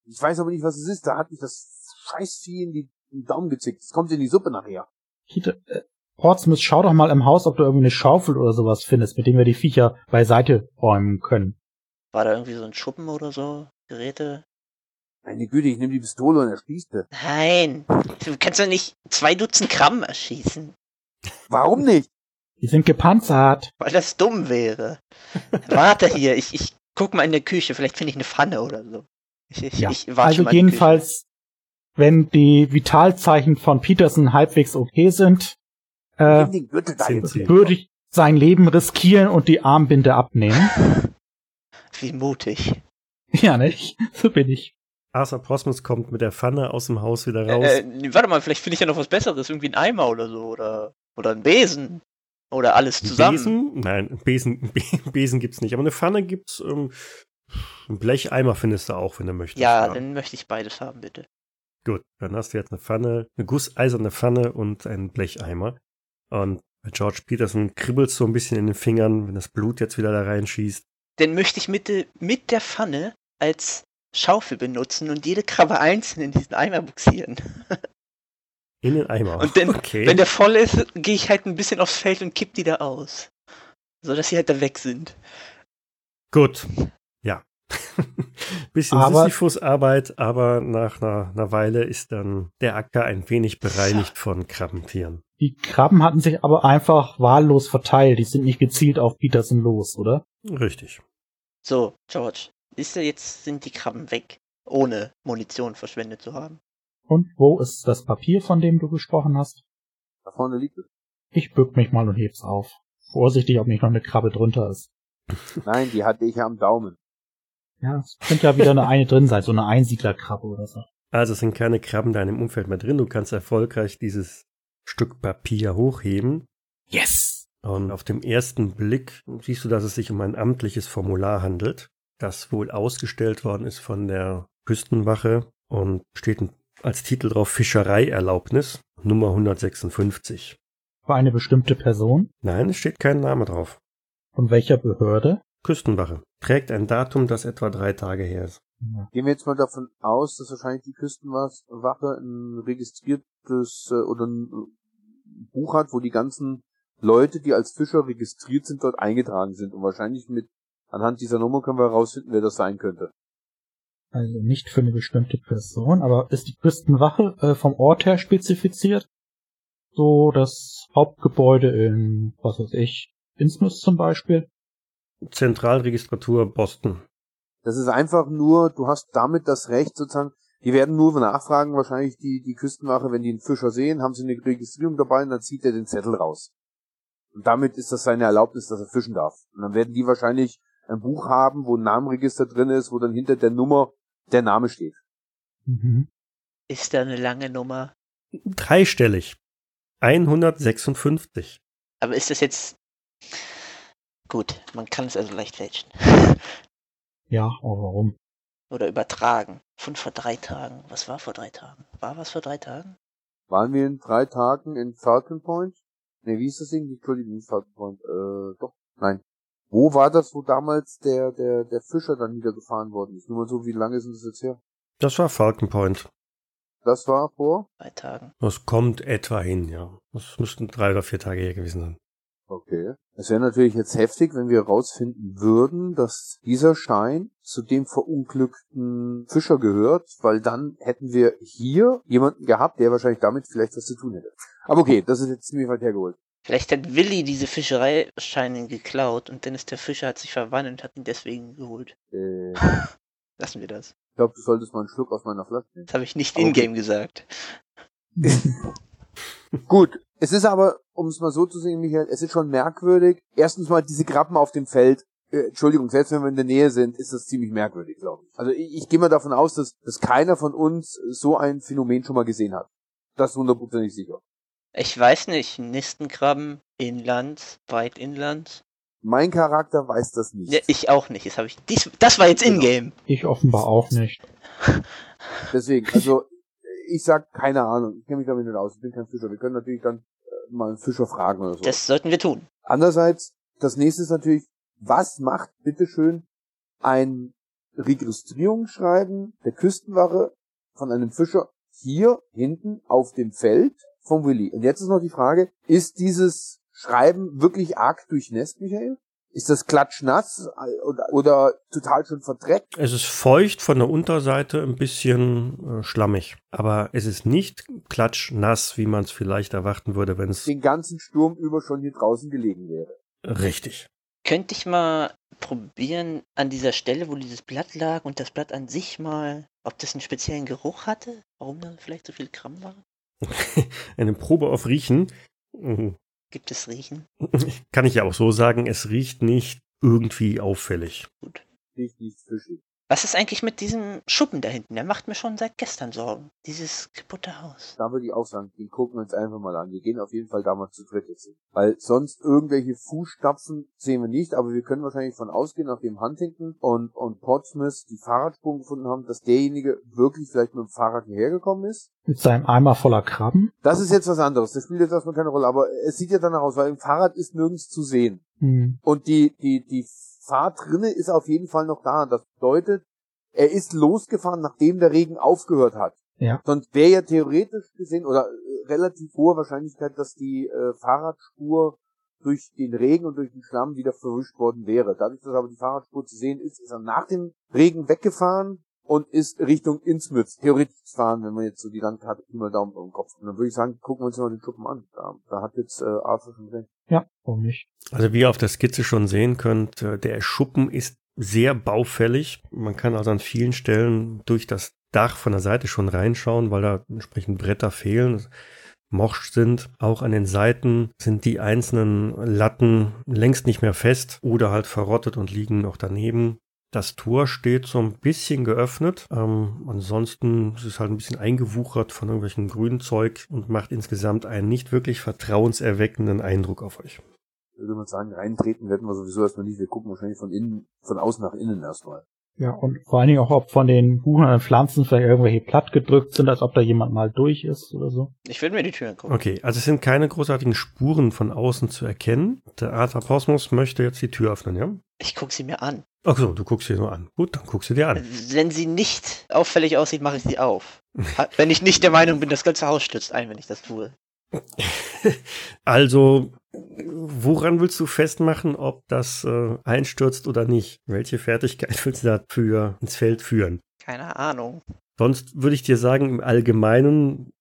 Ich weiß aber nicht, was es ist, da hat mich das Scheißvieh in, die, in den Daumen gezickt, es kommt in die Suppe nachher. Peter, äh, Portsmouth, schau doch mal im Haus, ob du irgendwie eine Schaufel oder sowas findest, mit dem wir die Viecher beiseite räumen können. War da irgendwie so ein Schuppen oder so? Geräte? Meine Güte, ich nehme die Pistole und erschieße. Nein. Du kannst doch nicht zwei Dutzend Krabben erschießen, Warum nicht? Die sind gepanzert. weil das dumm wäre. Warte hier, ich, ich guck mal in der Küche, vielleicht finde ich eine Pfanne oder so. Ich, ich, Ja, ich warte also jedenfalls wenn die Vitalzeichen von Peterson halbwegs okay sind, äh, würde ich sein Leben riskieren und die Armbinde abnehmen. Wie mutig. ja, nicht? So bin ich. Arthur Prosmus kommt mit der Pfanne aus dem Haus wieder raus. Äh, äh, warte mal, vielleicht finde ich ja noch was Besseres. Irgendwie ein Eimer oder so. Oder, oder ein Besen. Oder alles zusammen. Besen? Nein, Besen, Be- Besen gibt's nicht. Aber eine Pfanne gibt's. Ähm, ein Blecheimer findest du auch, wenn du möchtest. Ja, dann möchte ich beides haben, bitte. Gut, dann hast du jetzt eine Pfanne, eine gusseiserne Pfanne und einen Blecheimer. Und bei George Peterson kribbelt so ein bisschen in den Fingern, wenn das Blut jetzt wieder da reinschießt. Dann möchte ich mit, de- mit der Pfanne als Schaufel benutzen und jede Krabbe einzeln in diesen Eimer buxieren. In den Eimer. Und dann, okay. wenn der voll ist, gehe ich halt ein bisschen aufs Feld und kipp die da aus. So dass sie halt da weg sind. Gut. Bisschen Aber- Sisyphus-Arbeit, aber nach einer, einer Weile ist dann der Acker ein wenig bereinigt von Krabbentieren. Die Krabben hatten sich aber einfach wahllos verteilt. Die sind nicht gezielt auf Peterson los, oder? Richtig. So, George, ist ja jetzt sind die Krabben weg, ohne Munition verschwendet zu haben. Und wo ist das Papier, von dem du gesprochen hast? Da vorne liegt es. Ich bück mich mal und heb's auf. Vorsichtig, ob nicht noch eine Krabbe drunter ist. Nein, die hatte ich ja am Daumen. Ja, es könnte ja wieder eine eine drin sein, so eine Einsiedlerkrabbe oder so. Also es sind keine Krabben da in dem Umfeld mehr drin. Du kannst erfolgreich dieses Stück Papier hochheben. Yes! Und auf dem ersten Blick siehst du, dass es sich um ein amtliches Formular handelt, das wohl ausgestellt worden ist von der Küstenwache und steht als Titel drauf Fischereierlaubnis Nummer 156. Für eine bestimmte Person? Nein, es steht kein Name drauf. Von welcher Behörde? Küstenwache. Trägt ein Datum, das etwa drei Tage her ist. Gehen wir jetzt mal davon aus, dass wahrscheinlich die Küstenwache ein registriertes äh, oder ein äh, Buch hat, wo die ganzen Leute, die als Fischer registriert sind, dort eingetragen sind. Und wahrscheinlich mit anhand dieser Nummer können wir herausfinden, wer das sein könnte. Also nicht für eine bestimmte Person, aber ist die Küstenwache äh, vom Ort her spezifiziert? So das Hauptgebäude in, was weiß ich, Innsmouth zum Beispiel? Zentralregistratur Boston. Das ist einfach nur, du hast damit das Recht sozusagen, die werden nur nachfragen, wahrscheinlich die, die Küstenwache, wenn die einen Fischer sehen, haben sie eine Registrierung dabei und dann zieht er den Zettel raus. Und damit ist das seine Erlaubnis, dass er fischen darf. Und dann werden die wahrscheinlich ein Buch haben, wo ein Namenregister drin ist, wo dann hinter der Nummer der Name steht. Mhm. Ist da eine lange Nummer? Dreistellig. 156. Aber ist das jetzt. Gut, man kann es also leicht fälschen. Ja, aber warum? Oder übertragen. Von vor drei Tagen. Was war vor drei Tagen? War was vor drei Tagen? Waren wir in drei Tagen in Falcon Point? Ne, wie ist das Ding? Entschuldigung, nicht Falcon Point. Äh, doch, nein. Wo war das, wo damals der, der, der Fischer dann niedergefahren worden ist? Nur mal so, wie lange ist denn das jetzt her? Das war Falcon Point. Das war vor? Drei Tagen. Das kommt etwa hin, ja. Das müssten drei oder vier Tage her gewesen sein. Okay. Es wäre natürlich jetzt heftig, wenn wir herausfinden würden, dass dieser Schein zu dem verunglückten Fischer gehört, weil dann hätten wir hier jemanden gehabt, der wahrscheinlich damit vielleicht was zu tun hätte. Aber okay, das ist jetzt ziemlich weit hergeholt. Vielleicht hat Willi diese Fischereischeine geklaut und Dennis der Fischer hat sich verwandelt und hat ihn deswegen geholt. Äh, ich Lassen wir das. glaube, du solltest mal einen Schluck aus meiner Flasche nehmen. Das habe ich nicht Okay. in-game gesagt. Gut, es ist aber, um es mal so zu sehen, Michael, es ist schon merkwürdig. Erstens mal diese Krabben auf dem Feld. Äh, Entschuldigung, selbst wenn wir in der Nähe sind, ist das ziemlich merkwürdig, glaube ich. Also ich, ich gehe mal davon aus, dass, dass keiner von uns so ein Phänomen schon mal gesehen hat. Das ist hundertprozentig sicher. Ich weiß nicht, Nistenkrabben, Inland, weit Inland. Mein Charakter weiß das nicht. Ja, ich auch nicht. Das, hab ich, dies, das war jetzt Genau. in-game. Ich offenbar auch nicht. Deswegen, also ich sag keine Ahnung. Ich kenne mich damit nicht aus. Ich bin kein Fischer. Wir können natürlich dann mal einen Fischer fragen oder so. Das sollten wir tun. Andererseits, das nächste ist natürlich, was macht bitteschön ein Registrierungsschreiben der Küstenwache von einem Fischer hier hinten auf dem Feld vom Willi? Und jetzt ist noch die Frage, ist dieses Schreiben wirklich arg durchnässt, Michael? Ist das klatschnass oder, oder total schon verdreckt? Es ist feucht von der Unterseite, ein bisschen äh, schlammig. Aber es ist nicht klatschnass, wie man es vielleicht erwarten würde, wenn es Den ganzen Sturm über schon hier draußen gelegen wäre. richtig. Könnte ich mal probieren, an dieser Stelle, wo dieses Blatt lag und das Blatt an sich mal, ob das einen speziellen Geruch hatte? Warum da vielleicht so viel Gramm waren? Eine Probe auf Riechen. Gibt es Riechen? Kann ich ja auch so sagen, es riecht nicht irgendwie auffällig. Gut. Riecht nicht fischig. Was ist eigentlich mit diesem Schuppen da hinten? Der macht mir schon seit gestern Sorgen. Dieses kaputte Haus. Da würde ich auch sagen, den gucken wir uns einfach mal an. Wir gehen auf jeden Fall da mal zu dritt jetzt hin. Weil sonst irgendwelche Fußstapfen sehen wir nicht, aber wir können wahrscheinlich von ausgehen, nachdem Huntington und, und Portsmouth die Fahrradspuren gefunden haben, dass derjenige wirklich vielleicht mit dem Fahrrad hierher gekommen ist. Mit seinem Eimer voller Krabben. Das ist jetzt was anderes. Das spielt jetzt erstmal keine Rolle, aber es sieht ja danach aus, weil im Fahrrad ist nirgends zu sehen. Hm. Und die, die, die Fahrtrinne ist auf jeden Fall noch da. Das bedeutet, er ist losgefahren, nachdem der Regen aufgehört hat. Ja. Sonst wäre ja theoretisch gesehen oder äh, relativ hohe Wahrscheinlichkeit, dass die äh, Fahrradspur durch den Regen und durch den Schlamm wieder verwischt worden wäre. Dadurch, dass aber die Fahrradspur zu sehen ist, ist er nach dem Regen weggefahren und ist Richtung Innsmouth theoretisch gefahren, wenn man jetzt so die Landkarte mal Daumen im Kopf. Und dann würde ich sagen, gucken wir uns mal den Schuppen an. Da, da hat jetzt äh, Arthur schon recht. Ja, warum nicht? Also wie ihr auf der Skizze schon sehen könnt, äh, der Schuppen ist sehr baufällig. Man kann also an vielen Stellen durch das Dach von der Seite schon reinschauen, weil da entsprechend Bretter fehlen, morsch sind. Auch an den Seiten sind die einzelnen Latten längst nicht mehr fest oder halt verrottet und liegen noch daneben. Das Tor steht so ein bisschen geöffnet. Ähm, ansonsten ist es halt ein bisschen eingewuchert von irgendwelchen Grünzeug und macht insgesamt einen nicht wirklich vertrauenserweckenden Eindruck auf euch. Würde man sagen, reintreten werden wir sowieso erstmal nicht. Wir gucken wahrscheinlich von innen, von außen nach innen erstmal. Ja, und vor allen Dingen auch, ob von den Buchen und Pflanzen vielleicht irgendwelche platt gedrückt sind, als ob da jemand mal durch ist oder so. Ich würde mir die Tür angucken. Okay, also es sind keine großartigen Spuren von außen zu erkennen. Der Arthur Posmus möchte jetzt die Tür öffnen, ja? Ich gucke sie mir an. Ach so, du guckst sie nur an. Gut, dann guckst du dir an. Wenn sie nicht auffällig aussieht, mache ich sie auf. wenn ich nicht der Meinung bin, das ganze Haus stürzt ein, wenn ich das tue. Also, woran willst du festmachen, ob das äh, einstürzt oder nicht? Welche Fertigkeit willst du dafür ins Feld führen? Keine Ahnung. Sonst würde ich dir sagen, im Allgemeinen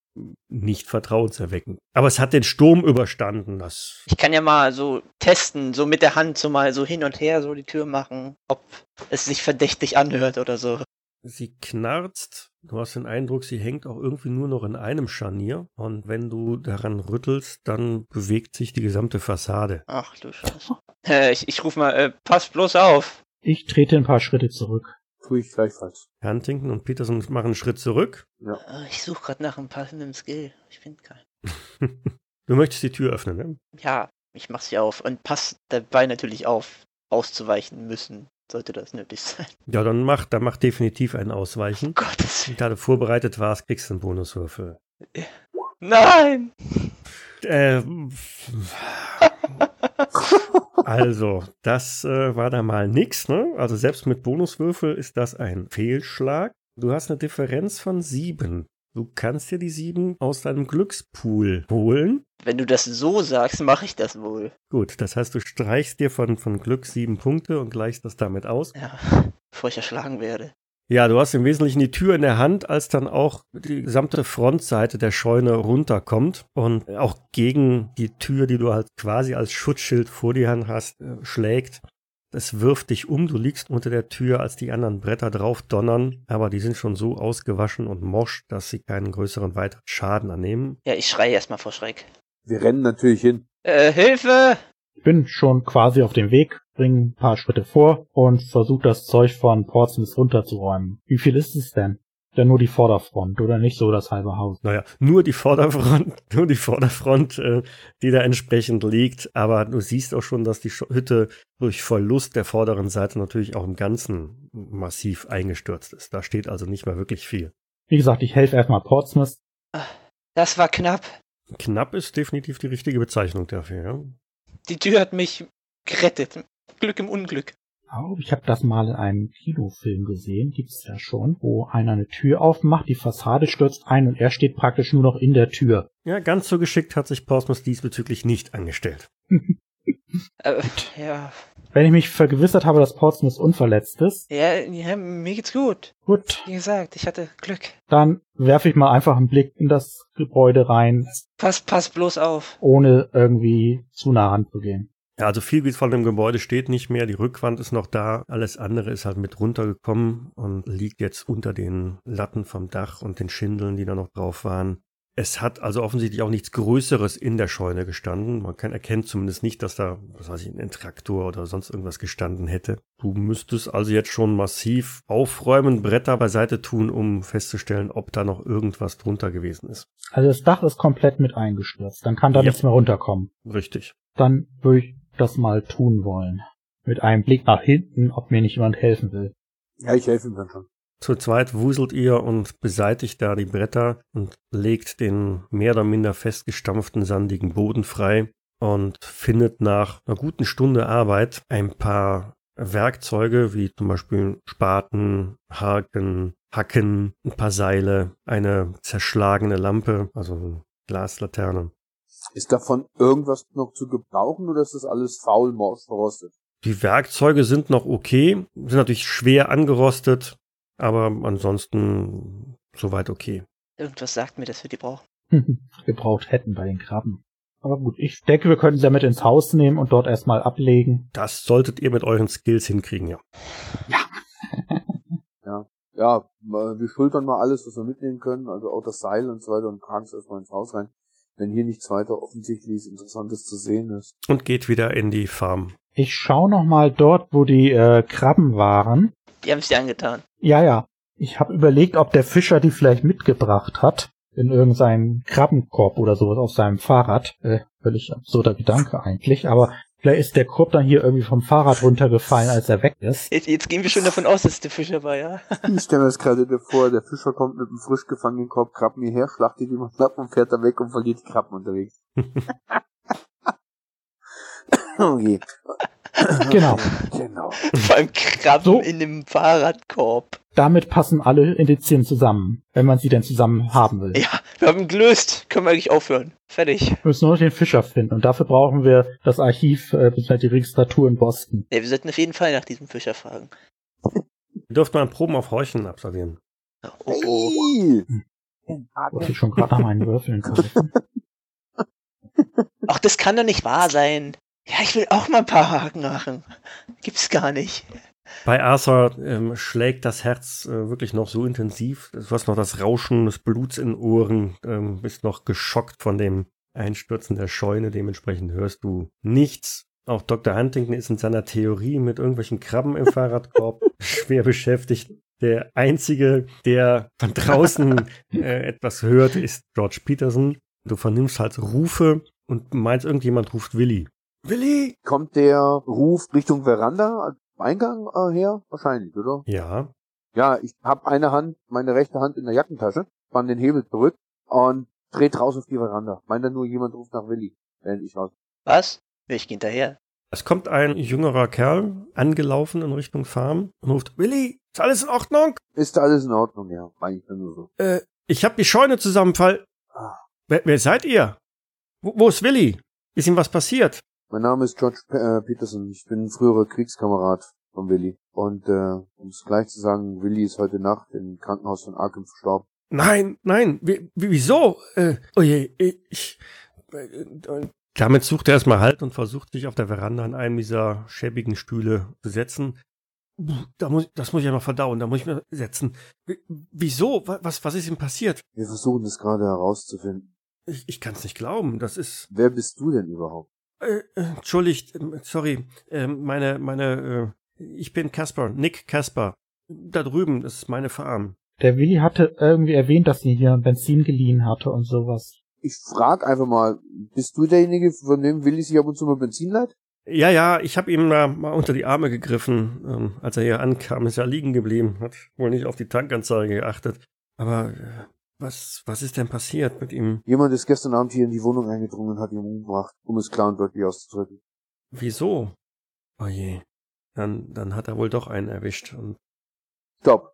nicht vertrauenserweckend. Aber es hat den Sturm überstanden. Das Ich kann ja mal so testen, so mit der Hand so mal so hin und her so die Tür machen, ob es sich verdächtig anhört oder so. sie knarzt. Du hast den Eindruck, sie hängt auch irgendwie nur noch in einem Scharnier. Und wenn du daran rüttelst, dann bewegt sich die gesamte Fassade. Ach du Scheiße. Äh, ich, ich ruf mal, äh, pass bloß auf. Ich trete ein paar Schritte zurück. Tue ich gleichfalls. Huntington und Peterson machen einen Schritt zurück. Äh, Ich suche gerade nach einem passenden Skill. Ich finde keinen. Du möchtest die Tür öffnen, ne? Ja, ich mach sie auf und pass dabei natürlich auf, auszuweichen müssen, sollte das nötig sein. Ja, dann mach, dann mach definitiv ein Ausweichen. Gottes Willen. Da du vorbereitet warst, kriegst du einen Bonuswürfel. Nein! Äh, also, das äh, war da mal nix, ne? Also selbst mit Bonuswürfel ist das ein Fehlschlag. Du hast eine Differenz von sieben. Du kannst dir die sieben aus deinem Glückspool holen. Wenn du das so sagst, mache ich das wohl. Gut, das heißt, du streichst dir von, von Glück sieben Punkte und gleichst das damit aus. Ja, bevor ich erschlagen werde. Ja, du hast im Wesentlichen die Tür in der Hand, als dann auch die gesamte Frontseite der Scheune runterkommt und auch gegen die Tür, die du halt quasi als Schutzschild vor dir hast, äh, schlägt. Es wirft dich um, du liegst unter der Tür, als die anderen Bretter drauf donnern, aber die sind schon so ausgewaschen und morsch, dass sie keinen größeren weiteren Schaden annehmen. Ja, ich schreie erstmal vor Schreck. Wir rennen natürlich hin. Äh, Hilfe! Ich bin schon quasi auf dem Weg, bringe ein paar Schritte vor und versuche das Zeug von Portsmouth runterzuräumen. Wie viel ist es denn? Ja, nur die Vorderfront oder nicht so das halbe Haus. Naja, nur die Vorderfront, nur die Vorderfront, äh, die da entsprechend liegt, aber du siehst auch schon, dass die Hütte durch Verlust der vorderen Seite natürlich auch im Ganzen massiv eingestürzt ist. Da steht also nicht mehr wirklich viel. Wie gesagt, ich helfe erstmal Portsmouth. Das war knapp. Knapp ist definitiv die richtige Bezeichnung dafür, ja. Die Tür hat mich gerettet. Glück im Unglück. Oh, ich habe das mal in einem Kinofilm gesehen, gibt's ja schon, wo einer eine Tür aufmacht, die Fassade stürzt ein und er steht praktisch nur noch in der Tür. Ja, ganz so geschickt hat sich Portsmouth diesbezüglich nicht angestellt. Äh, ja. Wenn ich mich vergewissert habe, dass Portsmouth unverletzt ist, ja, ja, mir geht's gut. gut, Wie gesagt, ich hatte Glück. dann werfe ich mal einfach einen Blick in das Gebäude rein, Pass, pass bloß auf. ohne irgendwie zu nah ranzugehen. Ja, also viel von dem Gebäude steht nicht mehr, die Rückwand ist noch da, alles andere ist halt mit runtergekommen und liegt jetzt unter den Latten vom Dach und den Schindeln, die da noch drauf waren. Es hat also offensichtlich auch nichts Größeres in der Scheune gestanden. Man kann erkennt zumindest nicht, dass da, was weiß ich, ein Traktor oder sonst irgendwas gestanden hätte. Du müsstest also jetzt schon massiv aufräumen, Bretter beiseite tun, um festzustellen, ob da noch irgendwas drunter gewesen ist. Also das Dach ist komplett mit eingestürzt. Dann kann da Ja. nichts mehr runterkommen. Richtig. Dann würde ich das mal tun wollen. Mit einem Blick nach hinten, ob mir nicht jemand helfen will. Ja, ich helfe ihm dann schon. Zu zweit wuselt ihr und beseitigt da die Bretter und legt den mehr oder minder festgestampften sandigen Boden frei und findet nach einer guten Stunde Arbeit ein paar Werkzeuge wie zum Beispiel Spaten, Haken, Hacken, ein paar Seile, eine zerschlagene Lampe, also eine Glaslaterne. Ist davon irgendwas noch zu gebrauchen oder ist das alles faul, morsch, verrostet? Die Werkzeuge sind noch okay, sind natürlich schwer angerostet, aber ansonsten soweit okay. Irgendwas sagt mir, dass wir die brauchen. Gebraucht hätten bei den Krabben. Aber gut, ich denke, wir können sie damit ins Haus nehmen und dort erstmal ablegen. Das solltet ihr mit euren Skills hinkriegen, ja. Ja, äh, wir schultern mal alles, was wir mitnehmen können, also auch das Seil und so weiter und tragen es erstmal ins Haus rein. Wenn hier nichts weiter offensichtlich Interessantes zu sehen ist. Und geht wieder in die Farm. Ich schaue noch mal dort, wo die äh, Krabben waren. Die haben es dir angetan. Ja, ja. Ich habe überlegt, ob der Fischer die vielleicht mitgebracht hat. In irgendeinem Krabbenkorb oder sowas auf seinem Fahrrad. Äh, völlig absurder Gedanke eigentlich. Aber vielleicht ist der Korb dann hier irgendwie vom Fahrrad runtergefallen, als er weg ist. Jetzt, jetzt gehen wir schon davon aus, dass der Fischer war, ja? Ich stelle mir das gerade vor, der Fischer kommt mit einem frisch gefangenen Korb Krabben hierher, schlachtet die mal knapp und fährt dann weg und verliert die Krabben unterwegs. okay. Genau. Genau. Vor allem Krabben So. in dem Fahrradkorb. Damit passen alle Indizien zusammen, wenn man sie denn zusammen haben will. Ja, wir haben ihn gelöst. Können wir eigentlich aufhören. Fertig. Wir müssen nur noch den Fischer finden und dafür brauchen wir das Archiv äh, bzw. die Registratur in Boston. Ja, wir sollten auf jeden Fall nach diesem Fischer fragen. Ihr dürft mal Proben auf Heucheln absolvieren. Oh, oh. Hey! Wollte ich schon gerade nach meinen Würfeln greifen. Ach, das kann doch nicht wahr sein. Ja, ich will auch mal ein paar Haken machen. Gibt's gar nicht. Bei Arthur ähm, schlägt das Herz äh, wirklich noch so intensiv. Du hast noch das Rauschen des Bluts in Ohren, ähm, bist noch geschockt von dem Einstürzen der Scheune. Dementsprechend hörst du nichts. Auch Dr. Huntington ist in seiner Theorie mit irgendwelchen Krabben im Fahrradkorb schwer beschäftigt. Der einzige, der von draußen äh, etwas hört, ist George Peterson. Du vernimmst halt Rufe und meinst, irgendjemand ruft Willi. Willi! Kommt der Ruf Richtung Veranda, Eingang äh, her? Wahrscheinlich, oder? Ja, Ja, ich habe eine Hand, meine rechte Hand in der Jackentasche, spann den Hebel zurück und dreht raus auf die Veranda. Meint dann nur, jemand ruft nach Willi, während ich raus. Was? Ich geh hinterher. Es kommt ein jüngerer Kerl angelaufen in Richtung Farm und ruft, Willi, ist alles in Ordnung? Ist da alles in Ordnung, ja. Meine ich dann nur so. Äh, ich hab die Scheune zusammenfall. Ah. Wer, wer seid ihr? Wo, wo ist Willi? Ist ihm was passiert? Mein Name ist George äh, Peterson. Ich bin früherer Kriegskamerad von Willi. Und äh, um es gleich zu sagen, Willi ist heute Nacht im Krankenhaus von Arkham verstorben. Nein, nein, wie, wie, wieso? Äh, oh je, ich... Äh, äh, damit sucht er erstmal Halt und versucht sich auf der Veranda an einem dieser schäbigen Stühle zu setzen. Da muss, das muss ich ja noch verdauen, da muss ich mir setzen. Wie- Wieso? Wa- Was, was ist ihm passiert? Wir versuchen es gerade herauszufinden. Ich, ich kann es nicht glauben. Das ist. Wer bist du denn überhaupt? Äh, äh, entschuldigt, ähm, sorry. Ähm, meine, meine, äh, ich bin Casper, Nick Casper. Da drüben, das ist meine Farm. Der Willi hatte irgendwie erwähnt, dass sie hier Benzin geliehen hatte und sowas. Ich frag einfach mal, bist du derjenige, von dem Willi sich ab und zu mal Benzin leiht? Ja, ja, ich habe ihm da mal unter die Arme gegriffen. Ähm, als er hier ankam, ist er liegen geblieben, hat wohl nicht auf die Tankanzeige geachtet. Aber äh, was, was ist denn passiert mit ihm? Jemand ist gestern Abend hier in die Wohnung eingedrungen und hat ihn umgebracht, um es klar und deutlich auszudrücken. Wieso? Oh je. Dann, dann hat er wohl doch einen erwischt. Und Stopp.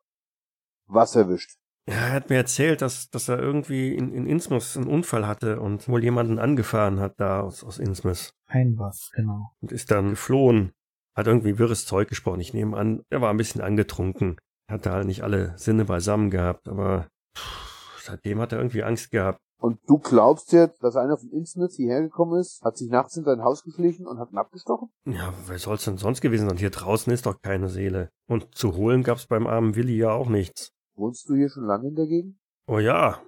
Was erwischt? Ja, er hat mir erzählt, dass, dass er irgendwie in, in Innsmouth einen Unfall hatte und wohl jemanden angefahren hat da aus, aus Innsmouth Ein was, genau. und ist dann geflohen. Hat irgendwie wirres Zeug gesprochen. Ich nehme an, er war ein bisschen angetrunken. Hatte halt nicht alle Sinne beisammen gehabt, aber pff, seitdem hat er irgendwie Angst gehabt. Und du glaubst jetzt, dass einer von Internet hierher gekommen ist, hat sich nachts in dein Haus geschlichen und hat ihn abgestochen? Ja, wer soll's denn sonst gewesen sein? Hier draußen ist doch keine Seele. Und zu holen gab's beim armen Willi ja auch nichts. Wohnst du hier schon lange in der Gegend? Oh ja,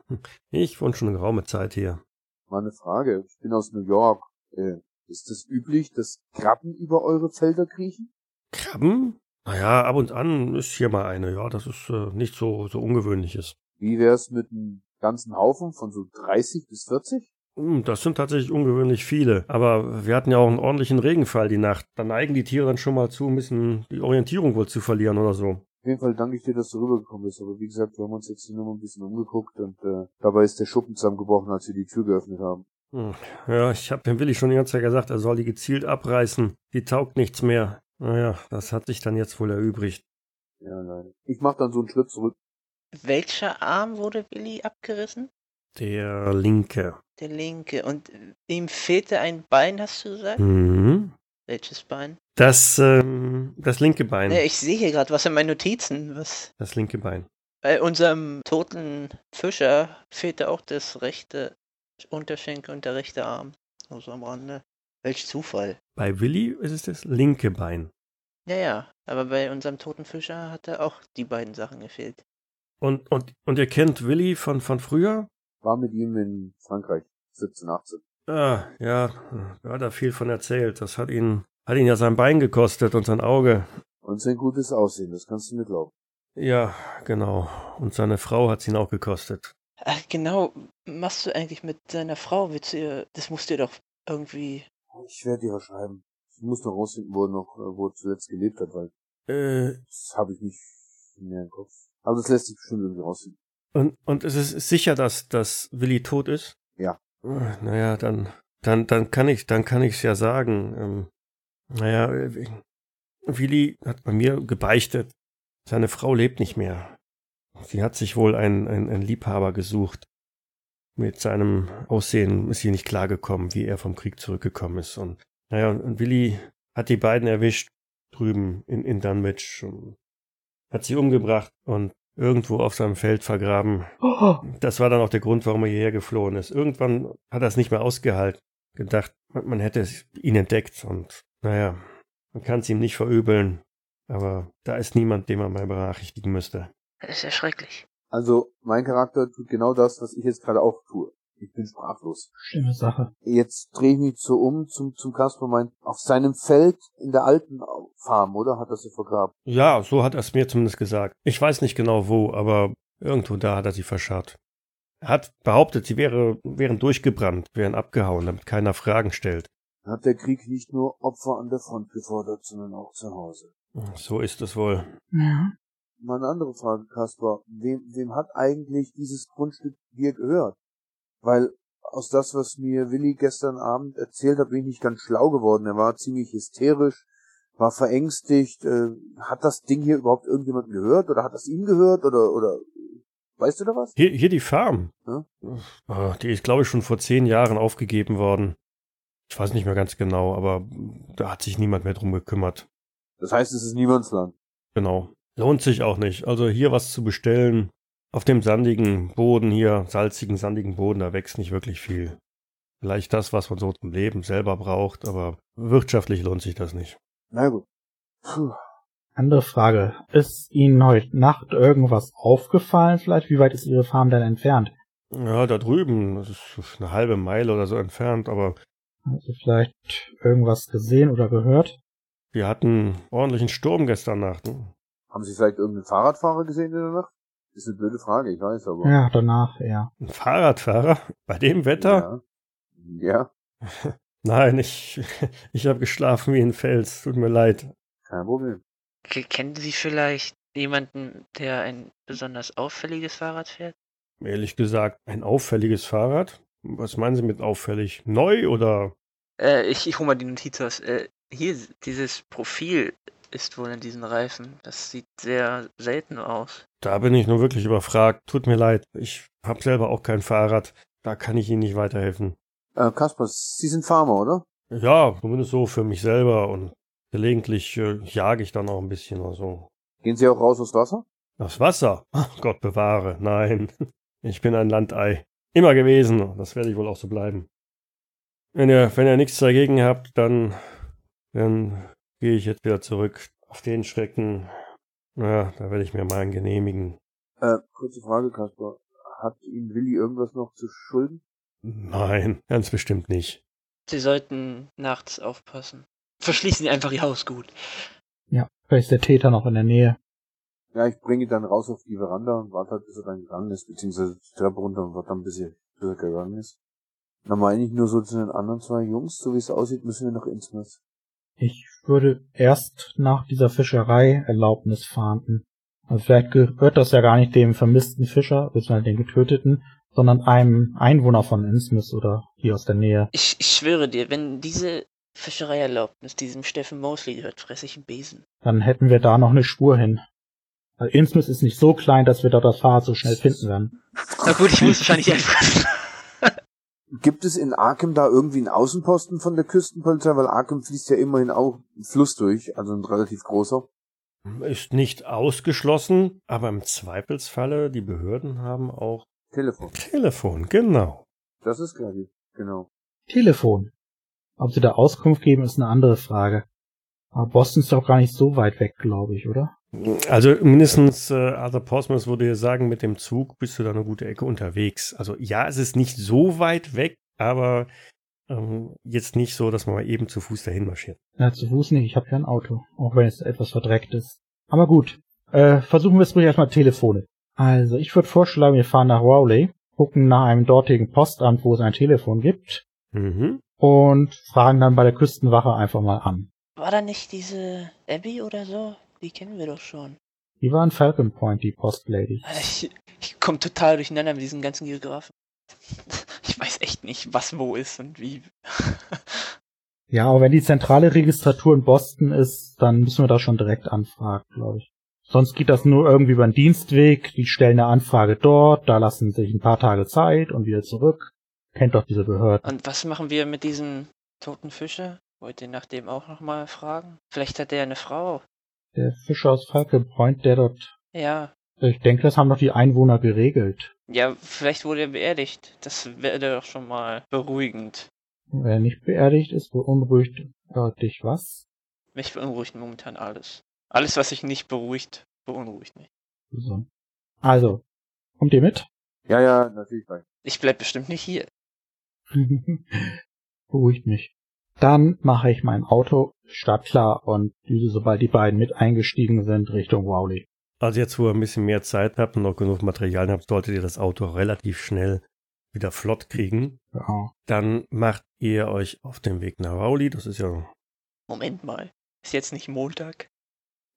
ich wohne schon eine geraume Zeit hier. Mal eine Frage. Ich bin aus New York. Äh, ist es üblich, dass Krabben über eure Felder kriechen? Krabben? Naja, ab und an ist hier mal eine, ja, das ist äh, nicht so, so ungewöhnliches. Wie wär's mit einem ganzen Haufen von so 30 bis 40? Hm, Das sind tatsächlich ungewöhnlich viele. Aber wir hatten ja auch einen ordentlichen Regenfall die Nacht. Da neigen die Tiere dann schon mal zu, ein bisschen die Orientierung wohl zu verlieren oder so. Auf jeden Fall danke ich dir, dass du rübergekommen bist. Aber wie gesagt, wir haben uns jetzt hier nur mal ein bisschen umgeguckt und äh, dabei ist der Schuppen zusammengebrochen, als wir die Tür geöffnet haben. Hm, Ja, ich habe dem Willi schon die ganze Zeit gesagt, er soll die gezielt abreißen. Die taugt nichts mehr. Naja, das hat sich dann jetzt wohl erübrigt. Ja, leider. Ich mach dann so einen Schritt zurück. Welcher Arm wurde Willi abgerissen? Der linke. Der linke. Und ihm fehlte ein Bein, hast du gesagt? Mhm. Welches Bein? Das, ähm, das linke Bein. Ja, ich sehe hier gerade was in meinen Notizen. Was? Das linke Bein. Bei unserem toten Fischer fehlte auch das rechte Unterschenkel und der rechte Arm. Also am Rande. Welch Zufall. Bei Willi ist es das linke Bein. Ja, ja. Aber bei unserem toten Fischer hatte auch die beiden Sachen gefehlt. Und, und, und ihr kennt Willi von, von früher? War mit ihm in Frankreich. 17, 18. Ah, ja, da hat er viel von erzählt. Das hat ihn, hat ihn ja sein Bein gekostet und sein Auge. Und sein gutes Aussehen, das kannst du mir glauben. Ja, genau. Und seine Frau hat's ihn auch gekostet. Ach, genau. Machst du eigentlich mit seiner Frau? Willst du ihr, das musst du dir doch irgendwie. Ich werde dir was schreiben. Ich muss noch rausfinden, wo er noch, äh, wo er zuletzt gelebt hat, weil Äh, das habe ich nicht mehr im Kopf. Aber das lässt sich bestimmt irgendwie rausfinden. und, und es ist sicher, dass, dass Willi tot ist? Ja. Äh, Naja, dann, dann, dann kann ich, dann kann ich's ja sagen. Ähm, naja, äh, Willi hat bei mir gebeichtet. Seine Frau lebt nicht mehr. Sie hat sich wohl einen, einen, einen Liebhaber gesucht. Mit seinem Aussehen ist sie nicht klargekommen, wie er vom Krieg zurückgekommen ist. Und naja, und Willi hat die beiden erwischt drüben in, in Dunwich und hat sie umgebracht und irgendwo auf seinem Feld vergraben. Das war dann auch der Grund, warum er hierher geflohen ist. Irgendwann hat er es nicht mehr ausgehalten. Gedacht, man man hätte ihn entdeckt und naja, man kann es ihm nicht verübeln. Aber da ist niemand, den man mal benachrichtigen müsste. Das ist ja schrecklich. Also, mein Charakter tut genau das, was ich jetzt gerade auch tue. Ich bin sprachlos. Schlimme Sache. Jetzt drehe ich mich so um zum, zum Kasper mein, auf seinem Feld in der alten Farm, oder? Hat er sie vergraben? Ja, so hat er es mir zumindest gesagt. Ich weiß nicht genau wo, aber irgendwo da hat er sie verscharrt. Er hat behauptet, sie wäre, wären durchgebrannt, wären abgehauen, damit keiner Fragen stellt. Hat der Krieg nicht nur Opfer an der Front gefordert, sondern auch zu Hause? So ist es wohl. Ja. Mal eine andere Frage, Kaspar. Wem, wem hat eigentlich dieses Grundstück hier gehört? Weil aus das, was mir Willi gestern Abend erzählt hat, bin ich nicht ganz schlau geworden. Er war ziemlich hysterisch, war verängstigt. Äh, hat das Ding hier überhaupt irgendjemand gehört? Oder hat das ihm gehört? Oder, oder, weißt du da was? Hier, hier die Farm. Ja. Ah, Die ist, glaube ich, schon vor zehn Jahren aufgegeben worden. Ich weiß nicht mehr ganz genau, aber da hat sich niemand mehr drum gekümmert. Das heißt, es ist Niemandsland. Genau. Lohnt sich auch nicht. Also hier was zu bestellen, auf dem sandigen Boden hier, salzigen, sandigen Boden, da wächst nicht wirklich viel. Vielleicht das, was man so zum Leben selber braucht, aber wirtschaftlich lohnt sich das nicht. Na gut. Puh. Andere Frage. Ist Ihnen heute Nacht irgendwas aufgefallen vielleicht? Wie weit ist Ihre Farm denn entfernt? Ja, da drüben, das ist eine halbe Meile oder so entfernt, aber Haben Sie vielleicht irgendwas gesehen oder gehört? wir hatten ordentlichen Sturm gestern Nacht. ne? Haben Sie vielleicht irgendeinen Fahrradfahrer gesehen in der Nacht? Ist eine blöde Frage, ich weiß, aber. Ja, danach, ja. Ein Fahrradfahrer? Bei dem Wetter? Ja. ja, Nein, ich, ich habe geschlafen wie ein Fels. Tut mir leid. kein Problem. Ke- Kennen Sie vielleicht jemanden, der ein besonders auffälliges Fahrrad fährt? Ehrlich gesagt, ein auffälliges Fahrrad? Was meinen Sie mit auffällig? Neu oder? Äh, ich, ich hole mal die Notiz aus. Äh, hier, dieses Profil ist wohl in diesen Reifen. Das sieht sehr selten aus. Da bin ich nur wirklich überfragt. Tut mir leid. Ich habe selber auch kein Fahrrad. Da kann ich Ihnen nicht weiterhelfen. Äh, Kaspar, Sie sind Farmer, oder? Ja, zumindest so für mich selber und gelegentlich äh, jage ich dann auch ein bisschen oder so. Gehen Sie auch raus aufs Wasser? Das Wasser? Ach, Gott bewahre. Nein. Ich bin ein Landei. immer gewesen. Das werde ich wohl auch so bleiben. Wenn ihr, wenn ihr nichts dagegen habt, dann, dann gehe ich jetzt wieder zurück auf den Schrecken. Naja, da werde ich mir mal einen genehmigen. Äh, kurze Frage, Kasper. Hat Ihnen Willi irgendwas noch zu schulden? Nein, ganz bestimmt nicht. Sie sollten nachts aufpassen. Verschließen Sie einfach Ihr Haus gut. Ja, vielleicht ist der Täter noch in der Nähe. Ja, ich bringe ihn dann raus auf die Veranda und warte halt, bis er dann gegangen ist, beziehungsweise die Treppe runter und warte dann, bis er, bis er gegangen ist. Dann meine ich nur so zu den anderen zwei Jungs, so wie es aussieht, müssen wir noch ins Netz. Ich würde erst nach dieser Fischerei Erlaubnis fahnden. Also vielleicht gehört das ja gar nicht dem vermissten Fischer, beziehungsweise den getöteten, sondern einem Einwohner von Innsmouth oder hier aus der Nähe. Ich, ich schwöre dir, wenn diese Fischereierlaubnis diesem Steffen Mosley gehört, fresse ich einen Besen. Dann hätten wir da noch eine Spur hin. Weil Innsmouth ist nicht so klein, dass wir dort das Fahrrad so schnell finden werden. Na gut, ich muss wahrscheinlich einfach. Gibt es in Arkham da irgendwie einen Außenposten von der Küstenpolizei? Weil Arkham fließt ja immerhin auch ein Fluss durch, also ein relativ großer. Ist nicht ausgeschlossen, aber im Zweifelsfalle, die Behörden haben auch Telefon. Telefon, genau. Das ist klar, genau. Telefon. Ob sie da Auskunft geben, ist eine andere Frage. Aber Boston ist doch gar nicht so weit weg, glaube ich, oder? Also mindestens äh, Arthur Portsmouth würde ja sagen, mit dem Zug bist du da eine gute Ecke unterwegs. Also ja, es ist nicht so weit weg, aber ähm, jetzt nicht so, dass man mal eben zu Fuß dahin marschiert. Ja, zu Fuß nicht, ich habe ja ein Auto, auch wenn es etwas verdreckt ist. Aber gut, äh, versuchen wir es ruhig erstmal Telefone. Also, ich würde vorschlagen, wir fahren nach Rowley, gucken nach einem dortigen Postamt, wo es ein Telefon gibt, Mhm. und fragen dann bei der Küstenwache einfach mal an. War da nicht diese Abby oder so? Die kennen wir doch schon. Die war in Falcon Point, die Postlady. Ich, ich komme total durcheinander mit diesen ganzen Geografen. Ich weiß echt nicht, was wo ist und wie. Ja, aber wenn die zentrale Registratur in Boston ist, dann müssen wir da schon direkt anfragen, glaube ich. Sonst geht das nur irgendwie über den Dienstweg, die stellen eine Anfrage dort, da lassen sich ein paar Tage Zeit und wieder zurück. Kennt doch diese Behörden. Und was machen wir mit diesem toten Fischer? Wollt ihr nach dem auch nochmal fragen? Vielleicht hat er eine Frau. Der Fischer aus Falcon Point, der dort, Ja. ich denke, das haben doch die Einwohner geregelt. Ja, vielleicht wurde er beerdigt. Das wäre doch schon mal beruhigend. Wer nicht beerdigt ist, beunruhigt ja, dich was? Mich beunruhigt momentan alles. Alles, was sich nicht beruhigt, beunruhigt mich. So. Also, kommt ihr mit? Ja, ja, natürlich. Ich bleib bestimmt nicht hier. Beruhigt mich. Dann mache ich mein Auto startklar und düse, sobald die beiden mit eingestiegen sind, Richtung Rowley. Also jetzt, wo ihr ein bisschen mehr Zeit habt und noch genug Materialien habt, solltet ihr das Auto relativ schnell wieder flott kriegen. Ja. Dann macht ihr euch auf den Weg nach Rowley. Das ist ja, Moment mal. Ist jetzt nicht Montag?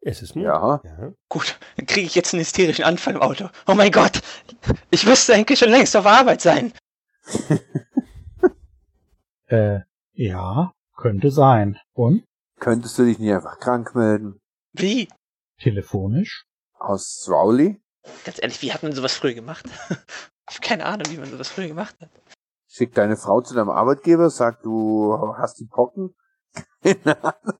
es ist Ja. ja. Gut, dann kriege ich jetzt einen hysterischen Anfall im Auto. Oh mein Gott! Ich müsste eigentlich schon längst auf Arbeit sein. Äh, ja, könnte sein. Und? Könntest du dich nicht einfach krank melden? Wie? Telefonisch? Aus Rowley? Ganz ehrlich, wie hat man sowas früher gemacht? ich habe keine Ahnung, wie man sowas früher gemacht hat. Schick deine Frau zu deinem Arbeitgeber, sag du hast die Pocken. Keine Ahnung.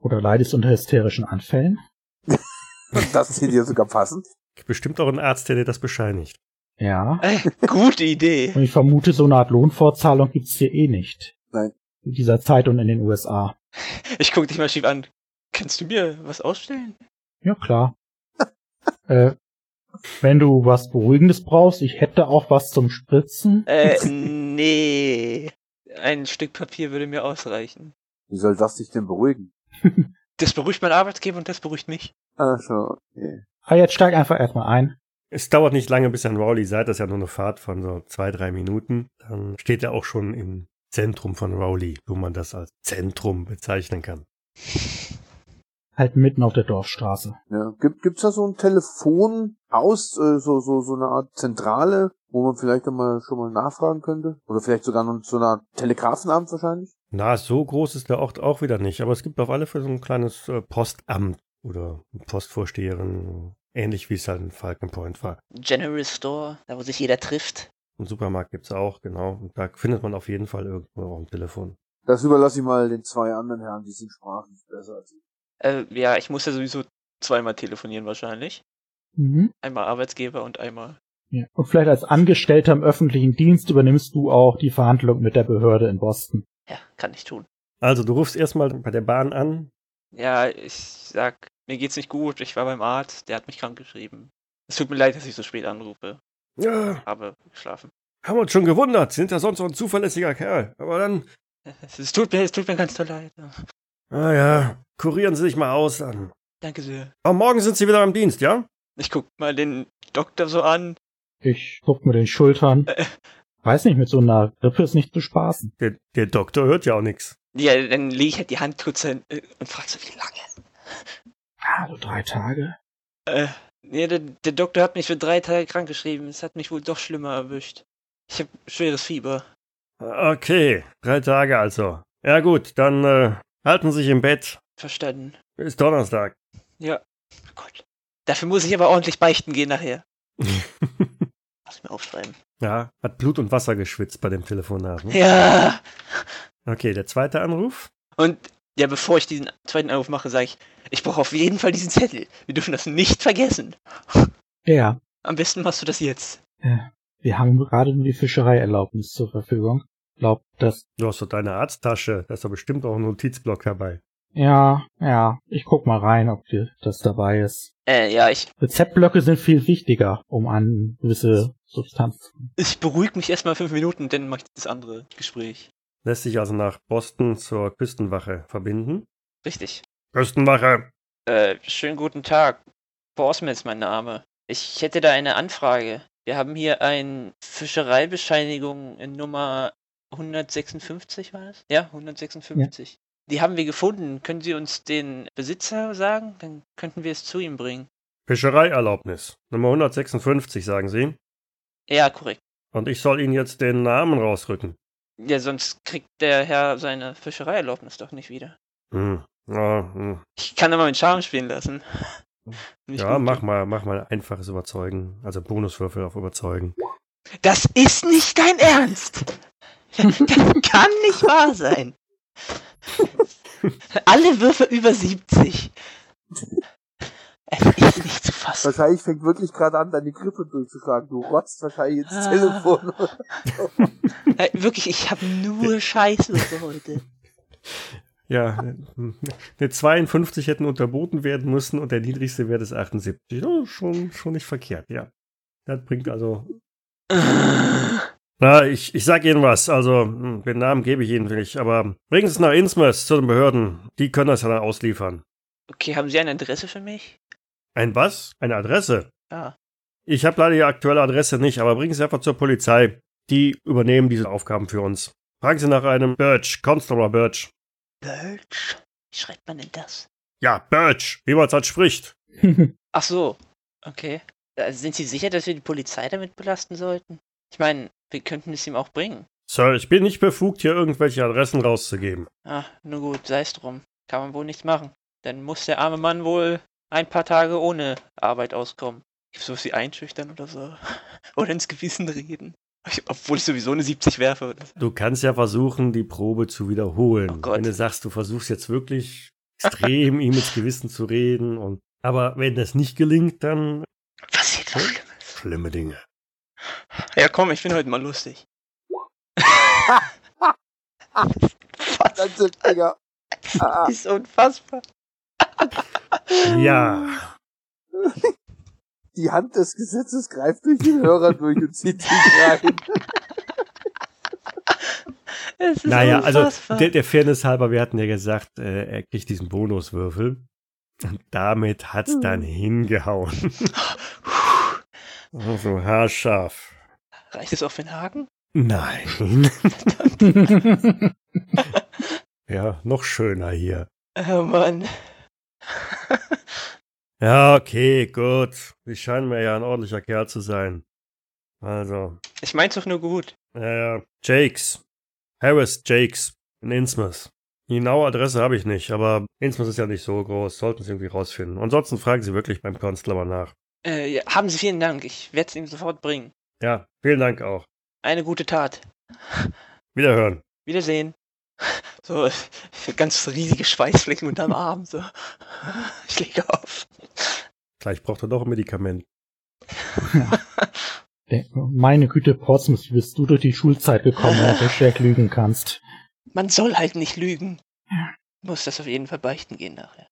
Oder leidest unter hysterischen Anfällen? das ist dir sogar passend. Bestimmt auch ein Arzt, der dir das bescheinigt. Ja. Ey, gute Idee. Und ich vermute, so eine Art Lohnfortzahlung gibt's hier eh nicht. Nein. In dieser Zeit und in den USA. Ich guck dich mal schief an. Kannst du mir was ausstellen? Ja, klar. äh, wenn du was Beruhigendes brauchst, ich hätte auch was zum Spritzen. Äh, nee. Ein Stück Papier würde mir ausreichen. Wie soll das dich denn beruhigen? Das beruhigt meinen Arbeitgeber und das beruhigt mich. Ah, schon, okay. Aber jetzt steig einfach erstmal ein. Es dauert nicht lange, bis ihr in Rowley seid. Das ist ja nur eine Fahrt von so zwei, drei Minuten. Dann steht er auch schon im Zentrum von Rowley, wo man das als Zentrum bezeichnen kann. Halt mitten auf der Dorfstraße. Ja. Gibt, gibt's da so ein Telefonhaus, äh, so, so, so eine Art Zentrale, wo man vielleicht einmal schon mal nachfragen könnte? Oder vielleicht sogar noch so eine Art Telegrafenamt wahrscheinlich? Na, so groß ist der Ort auch wieder nicht. Aber es gibt auf alle Fälle so ein kleines äh, Postamt oder Postvorsteherin, ähnlich wie es halt in Falcon Point war. General Store, da wo sich jeder trifft. Einen Supermarkt gibt's auch, genau. Und da findet man auf jeden Fall irgendwo auch ein Telefon. Das überlasse ich mal den zwei anderen Herren, die sind sprachlich besser als ich. Äh, ja, ich muss ja sowieso zweimal telefonieren wahrscheinlich. Mhm. Einmal Arbeitsgeber und einmal Ja. Und vielleicht als Angestellter im öffentlichen Dienst übernimmst du auch die Verhandlung mit der Behörde in Boston. Ja, kann ich tun. Also du rufst erstmal bei der Bahn an. Ja, ich sag, mir geht's nicht gut, ich war beim Arzt, der hat mich krank geschrieben. Es tut mir leid, dass ich so spät anrufe. Ja, Habe geschlafen. haben wir uns schon gewundert. Sind ja sonst so ein zuverlässiger Kerl. Aber dann, Es tut mir, es tut mir ganz so leid. ah ja, kurieren Sie sich mal aus dann. Danke sehr. Aber morgen sind Sie wieder im Dienst, ja? Ich guck mal den Doktor so an. Ich zuck mir den Schultern. Äh. Weiß nicht, mit so einer Grippe ist nicht zu spaßen. Der, der Doktor hört ja auch nichts. Ja, dann lege ich halt die Hand kurz hin äh, und frag so, wie lange? Ah, so drei Tage. Äh, ja, der, der Doktor hat mich für drei Tage krank geschrieben. Es hat mich wohl doch schlimmer erwischt. Ich habe schweres Fieber. Okay, drei Tage also. Ja gut, dann äh, halten Sie sich im Bett. Verstanden. Bis Donnerstag. Ja. Oh Gott. Dafür muss ich aber ordentlich beichten gehen nachher. Lass mir aufschreiben. ja, hat Blut und Wasser geschwitzt bei dem Telefonat. Ne? Ja. Okay, der zweite Anruf. Und ja, bevor ich diesen zweiten Anruf mache, sage ich, ich brauche auf jeden Fall diesen Zettel. Wir dürfen das nicht vergessen. Ja, Am besten machst du das jetzt. äh, wir haben gerade nur die Fischereierlaubnis zur Verfügung. Glaub, das, Du hast doch deine Arzttasche. Da ist doch bestimmt auch ein Notizblock dabei. ja, ja, ich guck mal rein, ob dir das dabei ist. Äh, ja, ich, Rezeptblöcke sind viel wichtiger, um an gewisse Substanz zu kommen. ich beruhige mich erstmal fünf Minuten, dann mache ich das andere Gespräch. Lässt sich also nach Boston zur Küstenwache verbinden. Richtig. Küstenwache. Äh, schönen guten Tag. Borsman ist mein Name. Ich hätte da eine Anfrage. Wir haben hier eine Fischereibescheinigung in Nummer 156, war das? Ja, 156. Die haben wir gefunden. Können Sie uns den Besitzer sagen? Dann könnten wir es zu ihm bringen. Fischereierlaubnis. Nummer 156, sagen Sie. Ja, korrekt. Und ich soll Ihnen jetzt den Namen rausrücken. Ja, sonst kriegt der Herr seine Fischereierlaubnis doch nicht wieder. Hm. Ja, hm. Ich kann aber meinen Charme spielen lassen. Nicht ja mach mal, mach mal einfaches Überzeugen. Also Bonuswürfel auf Überzeugen. Das ist nicht dein Ernst! Das kann nicht wahr sein! Alle Würfe über 70. Es ist nicht zu fassen. Wahrscheinlich fängt wirklich gerade an, deine Grippe durchzuschlagen. Du rotzt wahrscheinlich ins Ah. Telefon. Äh, Wirklich, ich habe nur Scheißwürfe heute. Ja, eine 52 hätten unterboten werden müssen und der niedrigste Wert ist 78. Oh, schon, schon nicht verkehrt, ja. Das bringt also. Na, ich, ich sag Ihnen was. Also, hm, den Namen gebe ich Ihnen nicht, aber bringen Sie es nach Innsmouth zu den Behörden. Die können das ja dann ausliefern. Okay, haben Sie eine Adresse für mich? Ein was? Eine Adresse? Ja. Ich habe leider die aktuelle Adresse nicht, aber bringen Sie einfach zur Polizei. Die übernehmen diese Aufgaben für uns. Fragen Sie nach einem Birch, Constable Birch. Birch? Wie schreibt man denn das? Ja, Birch, wie man es halt spricht. Ach so. Okay. Äh, Sind Sie sicher, dass wir die Polizei damit belasten sollten? Ich meine, wir könnten es ihm auch bringen. Sir, ich bin nicht befugt, hier irgendwelche Adressen rauszugeben. Ah, nur gut, sei es drum. Kann man wohl nichts machen. Dann muss der arme Mann wohl ein paar Tage ohne Arbeit auskommen. Gibt's sowas wie einschüchtern oder so? Oder ins Gewissen reden? Ich- Obwohl ich sowieso eine 70 werfe. Oder so. Du kannst ja versuchen, die Probe zu wiederholen. Oh Gott. wenn du sagst, du versuchst jetzt wirklich extrem ihm ins Gewissen zu reden und aber wenn das nicht gelingt, dann Passiert was? Schlimmes. schlimme Dinge. Ja, komm, ich bin heute mal lustig. was? Das ist unfassbar. Ja, die Hand des Gesetzes greift durch den Hörer durch und zieht sich rein. Naja, also unfassbar. der, der Fairness halber, wir hatten ja gesagt, äh, er kriegt diesen Bonuswürfel. Und damit hat's dann hingehauen. Also haarscharf. Reicht es auch für den Haken? Nein. ja, noch schöner hier. Oh Mann. Ja, okay, gut. Sie scheinen mir ja ein ordentlicher Kerl zu sein. Also, Ich mein's doch nur gut. ja, ja. Jakes. Harris Jakes in Innsmouth. Die genaue Adresse habe ich nicht, aber Innsmouth ist ja nicht so groß. Sollten Sie irgendwie rausfinden. Ansonsten fragen Sie wirklich beim Constable nach. Äh, ja, haben Sie vielen Dank. Ich werde es ihm sofort bringen. Ja, vielen Dank auch. Eine gute Tat. Wiederhören. Wiedersehen. So, ganz riesige Schweißflecken unterm Arm. So. Ich lege auf. Vielleicht braucht er doch ein Medikament. Meine Güte, Portsmouth, wie bist du durch die Schulzeit gekommen, wenn du schlecht lügen kannst? Man soll halt nicht lügen. Muss das auf jeden Fall beichten gehen nachher.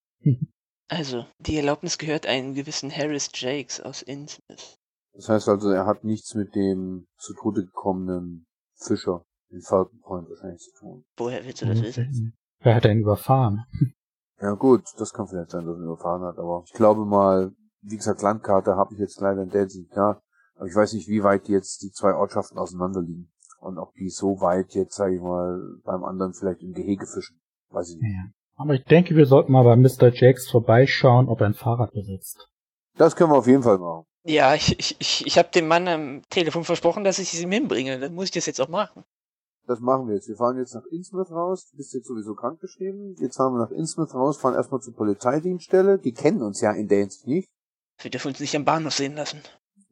Also, die Erlaubnis gehört einem gewissen Harris Jakes aus Innsmouth. Das heißt also, er hat nichts mit dem zu Tode gekommenen Fischer in Falcon Point wahrscheinlich zu tun. Woher willst du das wissen? Wer hat ihn überfahren? Ja gut, das kann vielleicht sein, dass er ihn überfahren hat, aber ich glaube mal, wie gesagt, Landkarte habe ich jetzt leider in der nicht da, aber ich weiß nicht, wie weit jetzt die zwei Ortschaften auseinander liegen. Und ob die so weit jetzt, sage ich mal, beim anderen vielleicht im Gehege fischen. Weiß ich nicht. Ja. Aber ich denke, wir sollten mal bei Mr. Jakes vorbeischauen, ob er ein Fahrrad besitzt. Das können wir auf jeden Fall machen. Ja, ich, ich, ich, ich habe dem Mann am Telefon versprochen, dass ich es ihm hinbringe. Dann muss ich das jetzt auch machen. Das machen wir jetzt. Wir fahren jetzt nach Innsmouth raus. Du bist jetzt sowieso krankgeschrieben. Jetzt fahren wir nach Innsmouth raus, fahren erstmal zur Polizeidienststelle. Die kennen uns ja in Hinsicht nicht. Wir dürfen uns nicht am Bahnhof sehen lassen.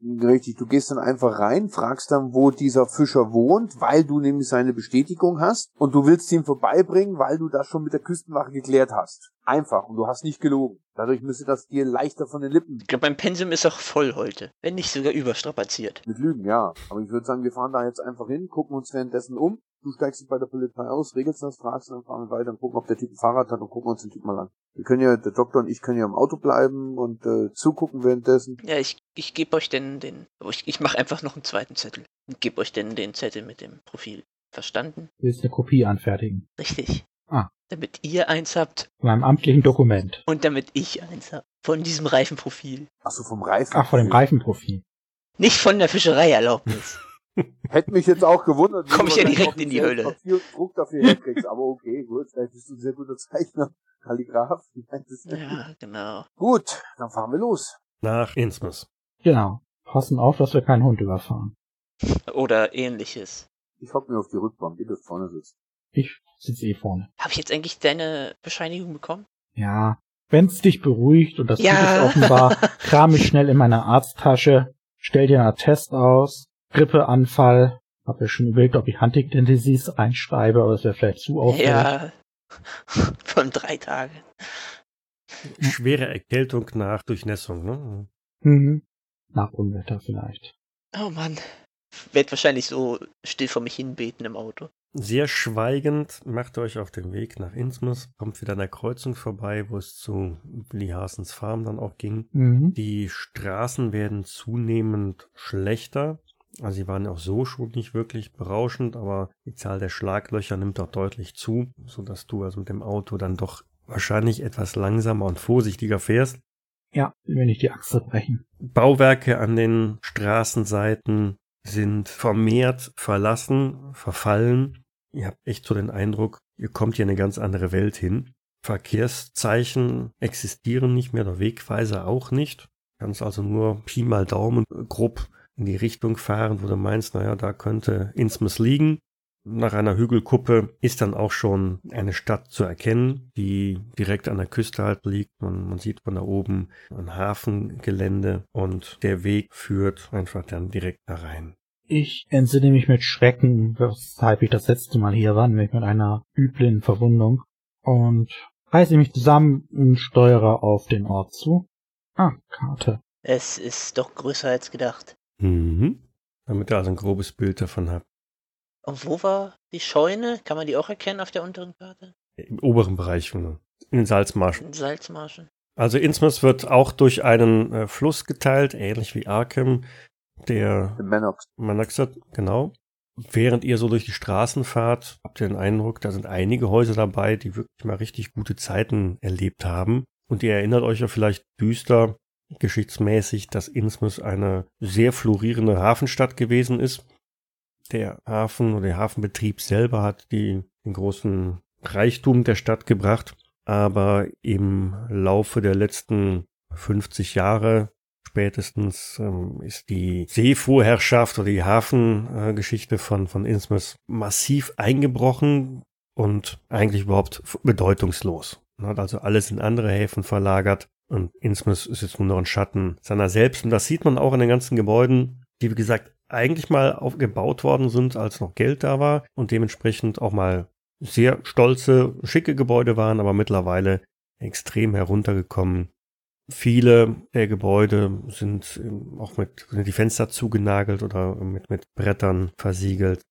Richtig, du gehst dann einfach rein, fragst dann, wo dieser Fischer wohnt, weil du nämlich seine Bestätigung hast und du willst ihn vorbeibringen, weil du das schon mit der Küstenwache geklärt hast. Einfach und du hast nicht gelogen. Dadurch müsste das dir leichter von den Lippen. Ich glaube, mein Pensum ist auch voll heute. Wenn nicht sogar überstrapaziert. Mit Lügen, ja. Aber ich würde sagen, wir fahren da jetzt einfach hin, gucken uns währenddessen um. Du steigst bei der Polizei aus, regelst das, fragst dann fahren wir weiter und gucken, ob der Typ ein Fahrrad hat und gucken uns den Typ mal an. Wir können ja, der Doktor und ich können ja im Auto bleiben und äh, zugucken währenddessen. Ja, ich, ich gebe euch denn den. Ich, ich mache einfach noch einen zweiten Zettel. Und gebe euch denn den Zettel mit dem Profil. Verstanden? Du willst eine Kopie anfertigen. Richtig. Ah. Damit ihr eins habt Von einem amtlichen Dokument. und damit ich eins hab. Von diesem Reifenprofil. Ach so, vom Reifen. Ach, von dem Reifenprofil. Nicht von der Fischereierlaubnis. Hätte mich jetzt auch gewundert. wenn Komm du ich ja direkt in die Hölle. Papier und Druck dafür herkriegst. Aber okay, gut, vielleicht bist du ein sehr guter Zeichner. Kalligraph. Ja, genau. Gut, dann fahren wir los. Nach Innsmouth. Genau. Passen auf, dass wir keinen Hund überfahren. Oder ähnliches. Ich hock mir auf die Rückbank, ihr dürft vorne sitzen. Ich sitze eh vorne. Habe ich jetzt eigentlich deine Bescheinigung bekommen? Ja. Wenn's dich beruhigt und das Ja. tut es offenbar, kram ich schnell in meiner Arzttasche, stell dir einen Attest aus, Grippeanfall. Hab ja schon überlegt, ob ich Huntington Disease reinschreibe, aber das wäre vielleicht zu auffällig. Ja. Von drei Tagen. Schwere Erkältung nach Durchnässung, ne? Mhm. Nach Unwetter vielleicht. Oh Mann. Werd wahrscheinlich so still vor mich hinbeten im Auto. Sehr schweigend macht ihr euch auf den Weg nach Innsmouth, kommt wieder an der Kreuzung vorbei, wo es zu Willi Haasens Farm dann auch ging. Mhm. Die Straßen werden zunehmend schlechter. Also sie waren auch so schon nicht wirklich berauschend, aber die Zahl der Schlaglöcher nimmt auch deutlich zu, sodass du also mit dem Auto dann doch wahrscheinlich etwas langsamer und vorsichtiger fährst. Ja, will nicht die Achse brechen. Bauwerke an den Straßenseiten sind vermehrt verlassen, verfallen. Ihr habt echt so den Eindruck, ihr kommt hier in eine ganz andere Welt hin. Verkehrszeichen existieren nicht mehr, der Wegweiser auch nicht. Kannst also nur Pi mal Daumen grob in die Richtung fahren, wo du meinst, naja, da könnte Innsmouth liegen. Nach einer Hügelkuppe ist dann auch schon eine Stadt zu erkennen, die direkt an der Küste halt liegt. Man, man sieht von da oben ein Hafengelände und der Weg führt einfach dann direkt da rein. Ich entsinne mich mit Schrecken, weshalb ich das letzte Mal hier war, nämlich mit einer üblen Verwundung. Und reiße mich zusammen und steuere auf den Ort zu. Ah, Karte. Es ist doch größer als gedacht. Mhm. Damit ihr also ein grobes Bild davon habt. Und wo war die Scheune? Kann man die auch erkennen auf der unteren Karte? Im oberen Bereich von in den Salzmarschen. In Salzmarschen. Also Innsmouth wird auch durch einen äh, Fluss geteilt, ähnlich wie Arkham, der The Manox. Manaxat, genau. Während ihr so durch die Straßen fahrt, habt ihr den Eindruck, da sind einige Häuser dabei, die wirklich mal richtig gute Zeiten erlebt haben. Und ihr erinnert euch ja vielleicht düster geschichtsmäßig, dass Innsmouth eine sehr florierende Hafenstadt gewesen ist. Der Hafen oder der Hafenbetrieb selber hat die, den großen Reichtum der Stadt gebracht. Aber im Laufe der letzten 50 Jahre spätestens ähm, ist die Seefuhrherrschaft oder die Hafengeschichte von, von Innsmouth massiv eingebrochen und eigentlich überhaupt bedeutungslos. Man hat also alles in andere Häfen verlagert und Innsmouth ist jetzt nur noch ein Schatten seiner selbst. Und das sieht man auch in den ganzen Gebäuden, die wie gesagt eigentlich mal aufgebaut worden sind, als noch Geld da war und dementsprechend auch mal sehr stolze, schicke Gebäude waren, aber mittlerweile extrem heruntergekommen. Viele der Gebäude sind ähm, auch mit sind die Fenster zugenagelt oder mit, mit Brettern versiegelt.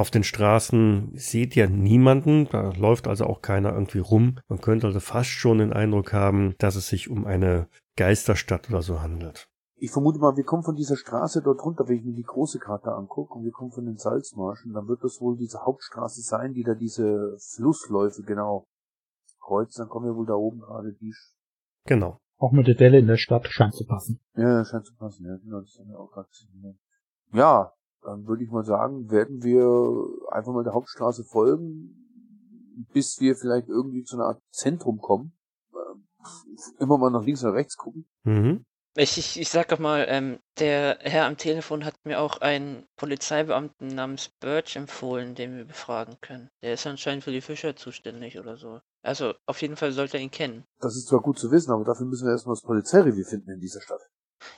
Auf den Straßen seht ihr niemanden, da läuft also auch keiner irgendwie rum. Man könnte also fast schon den Eindruck haben, dass es sich um eine Geisterstadt oder so handelt. Ich vermute mal, wir kommen von dieser Straße dort runter, wenn ich mir die große Karte angucke, und wir kommen von den Salzmarschen, dann wird das wohl diese Hauptstraße sein, die da diese Flussläufe genau kreuzt, dann kommen wir wohl da oben gerade die. Genau. Auch mit der Delle in der Stadt scheint zu passen. Ja, scheint zu passen, ja, genau, das haben wir auch gerade gesehen. Ja, dann würde ich mal sagen, werden wir einfach mal der Hauptstraße folgen, bis wir vielleicht irgendwie zu einer Art Zentrum kommen. Ähm, immer mal nach links oder rechts gucken. Mhm. Ich, ich, ich sag doch mal, ähm, der Herr am Telefon hat mir auch einen Polizeibeamten namens Birch empfohlen, den wir befragen können. Der ist anscheinend für die Fischer zuständig oder so. Also, auf jeden Fall sollte er ihn kennen. Das ist zwar gut zu wissen, aber dafür müssen wir erstmal das Polizeirevier finden in dieser Stadt.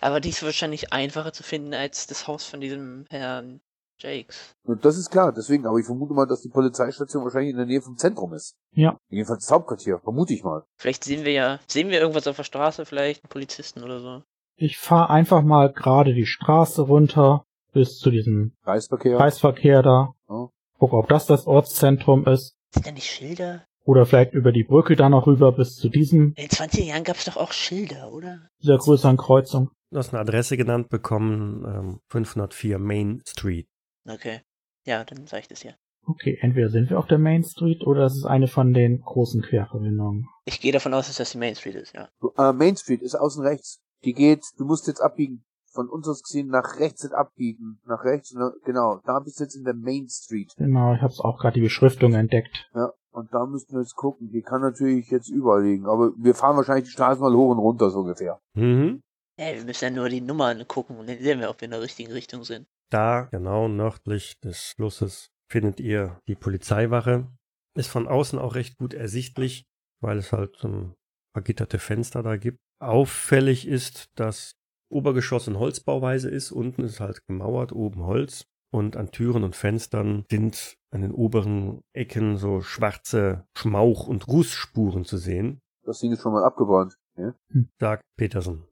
Aber die ist wahrscheinlich einfacher zu finden als das Haus von diesem Herrn Jakes. Und das ist klar, deswegen, aber ich vermute mal, dass die Polizeistation wahrscheinlich in der Nähe vom Zentrum ist. Ja. Jedenfalls das Hauptquartier, vermute ich mal. Vielleicht sehen wir ja, sehen wir irgendwas auf der Straße, vielleicht einen Polizisten oder so. Ich fahre einfach mal gerade die Straße runter bis zu diesem Kreisverkehr. Kreisverkehr da. Ja. Guck, ob das das Ortszentrum ist. Sind da nicht Schilder? Oder vielleicht über die Brücke da noch rüber bis zu diesem, In den 20er Jahren gab's doch auch Schilder, oder? dieser größeren Kreuzung. Du hast eine Adresse genannt bekommen, ähm, 504 Main Street. Okay. Ja, dann sag ich das ja. Okay, entweder sind wir auf der Main Street oder es ist eine von den großen Querverbindungen. Ich gehe davon aus, dass das die Main Street ist, ja. Du, äh, Main Street ist außen rechts. Die geht, du musst jetzt abbiegen. Von uns aus gesehen nach rechts jetzt abbiegen. Nach rechts, na- genau. Da bist du jetzt in der Main Street. Genau, ich habe auch gerade die Beschriftung entdeckt. Ja. Und da müssten wir jetzt gucken. Die kann natürlich jetzt überall liegen. Aber wir fahren wahrscheinlich die Straße mal hoch und runter, so ungefähr. Mhm. Ey, wir müssen ja nur die Nummern gucken und dann sehen wir, ob wir in der richtigen Richtung sind. Da, genau nördlich des Flusses, findet ihr die Polizeiwache. Ist von außen auch recht gut ersichtlich, weil es halt so ein vergitterte Fenster da gibt. Auffällig ist, dass Obergeschoss in Holzbauweise ist. Unten ist halt gemauert, oben Holz. Und an Türen und Fenstern sind an den oberen Ecken so schwarze Schmauch- und Russspuren zu sehen, Das Ding ist schon mal abgebrannt. Ja? sagt Petersen.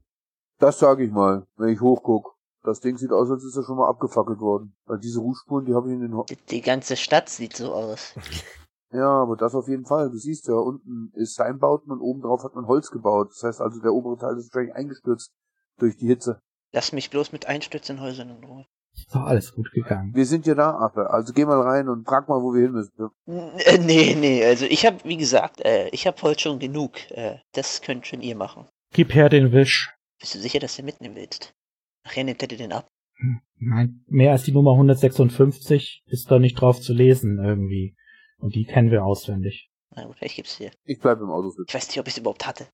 Das sage ich mal, wenn ich hochguck. Das Ding sieht aus, als ist er schon mal abgefackelt worden. Weil diese Rußspuren, die habe ich in den... Ho Die, die ganze Stadt sieht so aus. ja, aber das auf jeden Fall. Du siehst ja, unten ist Steinbauten und oben drauf hat man Holz gebaut. Das heißt also, der obere Teil ist wahrscheinlich eingestürzt durch die Hitze. Lass mich bloß mit einstürzenden Häusern in Ruhe. Ist doch alles gut gegangen. Wir sind ja da, Affe. Also geh mal rein und frag mal, wo wir hin müssen. Äh, nee, nee, also ich hab, wie gesagt, äh, ich hab heute schon genug. Äh, das könnt schon ihr machen. Gib her den Wisch. Bist du sicher, dass du mitnehmen willst? Nachher nimmt er dir den ab. Hm, Nein, mehr als die Nummer 156 ist da nicht drauf zu lesen irgendwie. Und die kennen wir auswendig. Na gut, ich geb's dir. Ich bleib im Auto sitzen. Ich weiß nicht, ob ich's überhaupt hatte.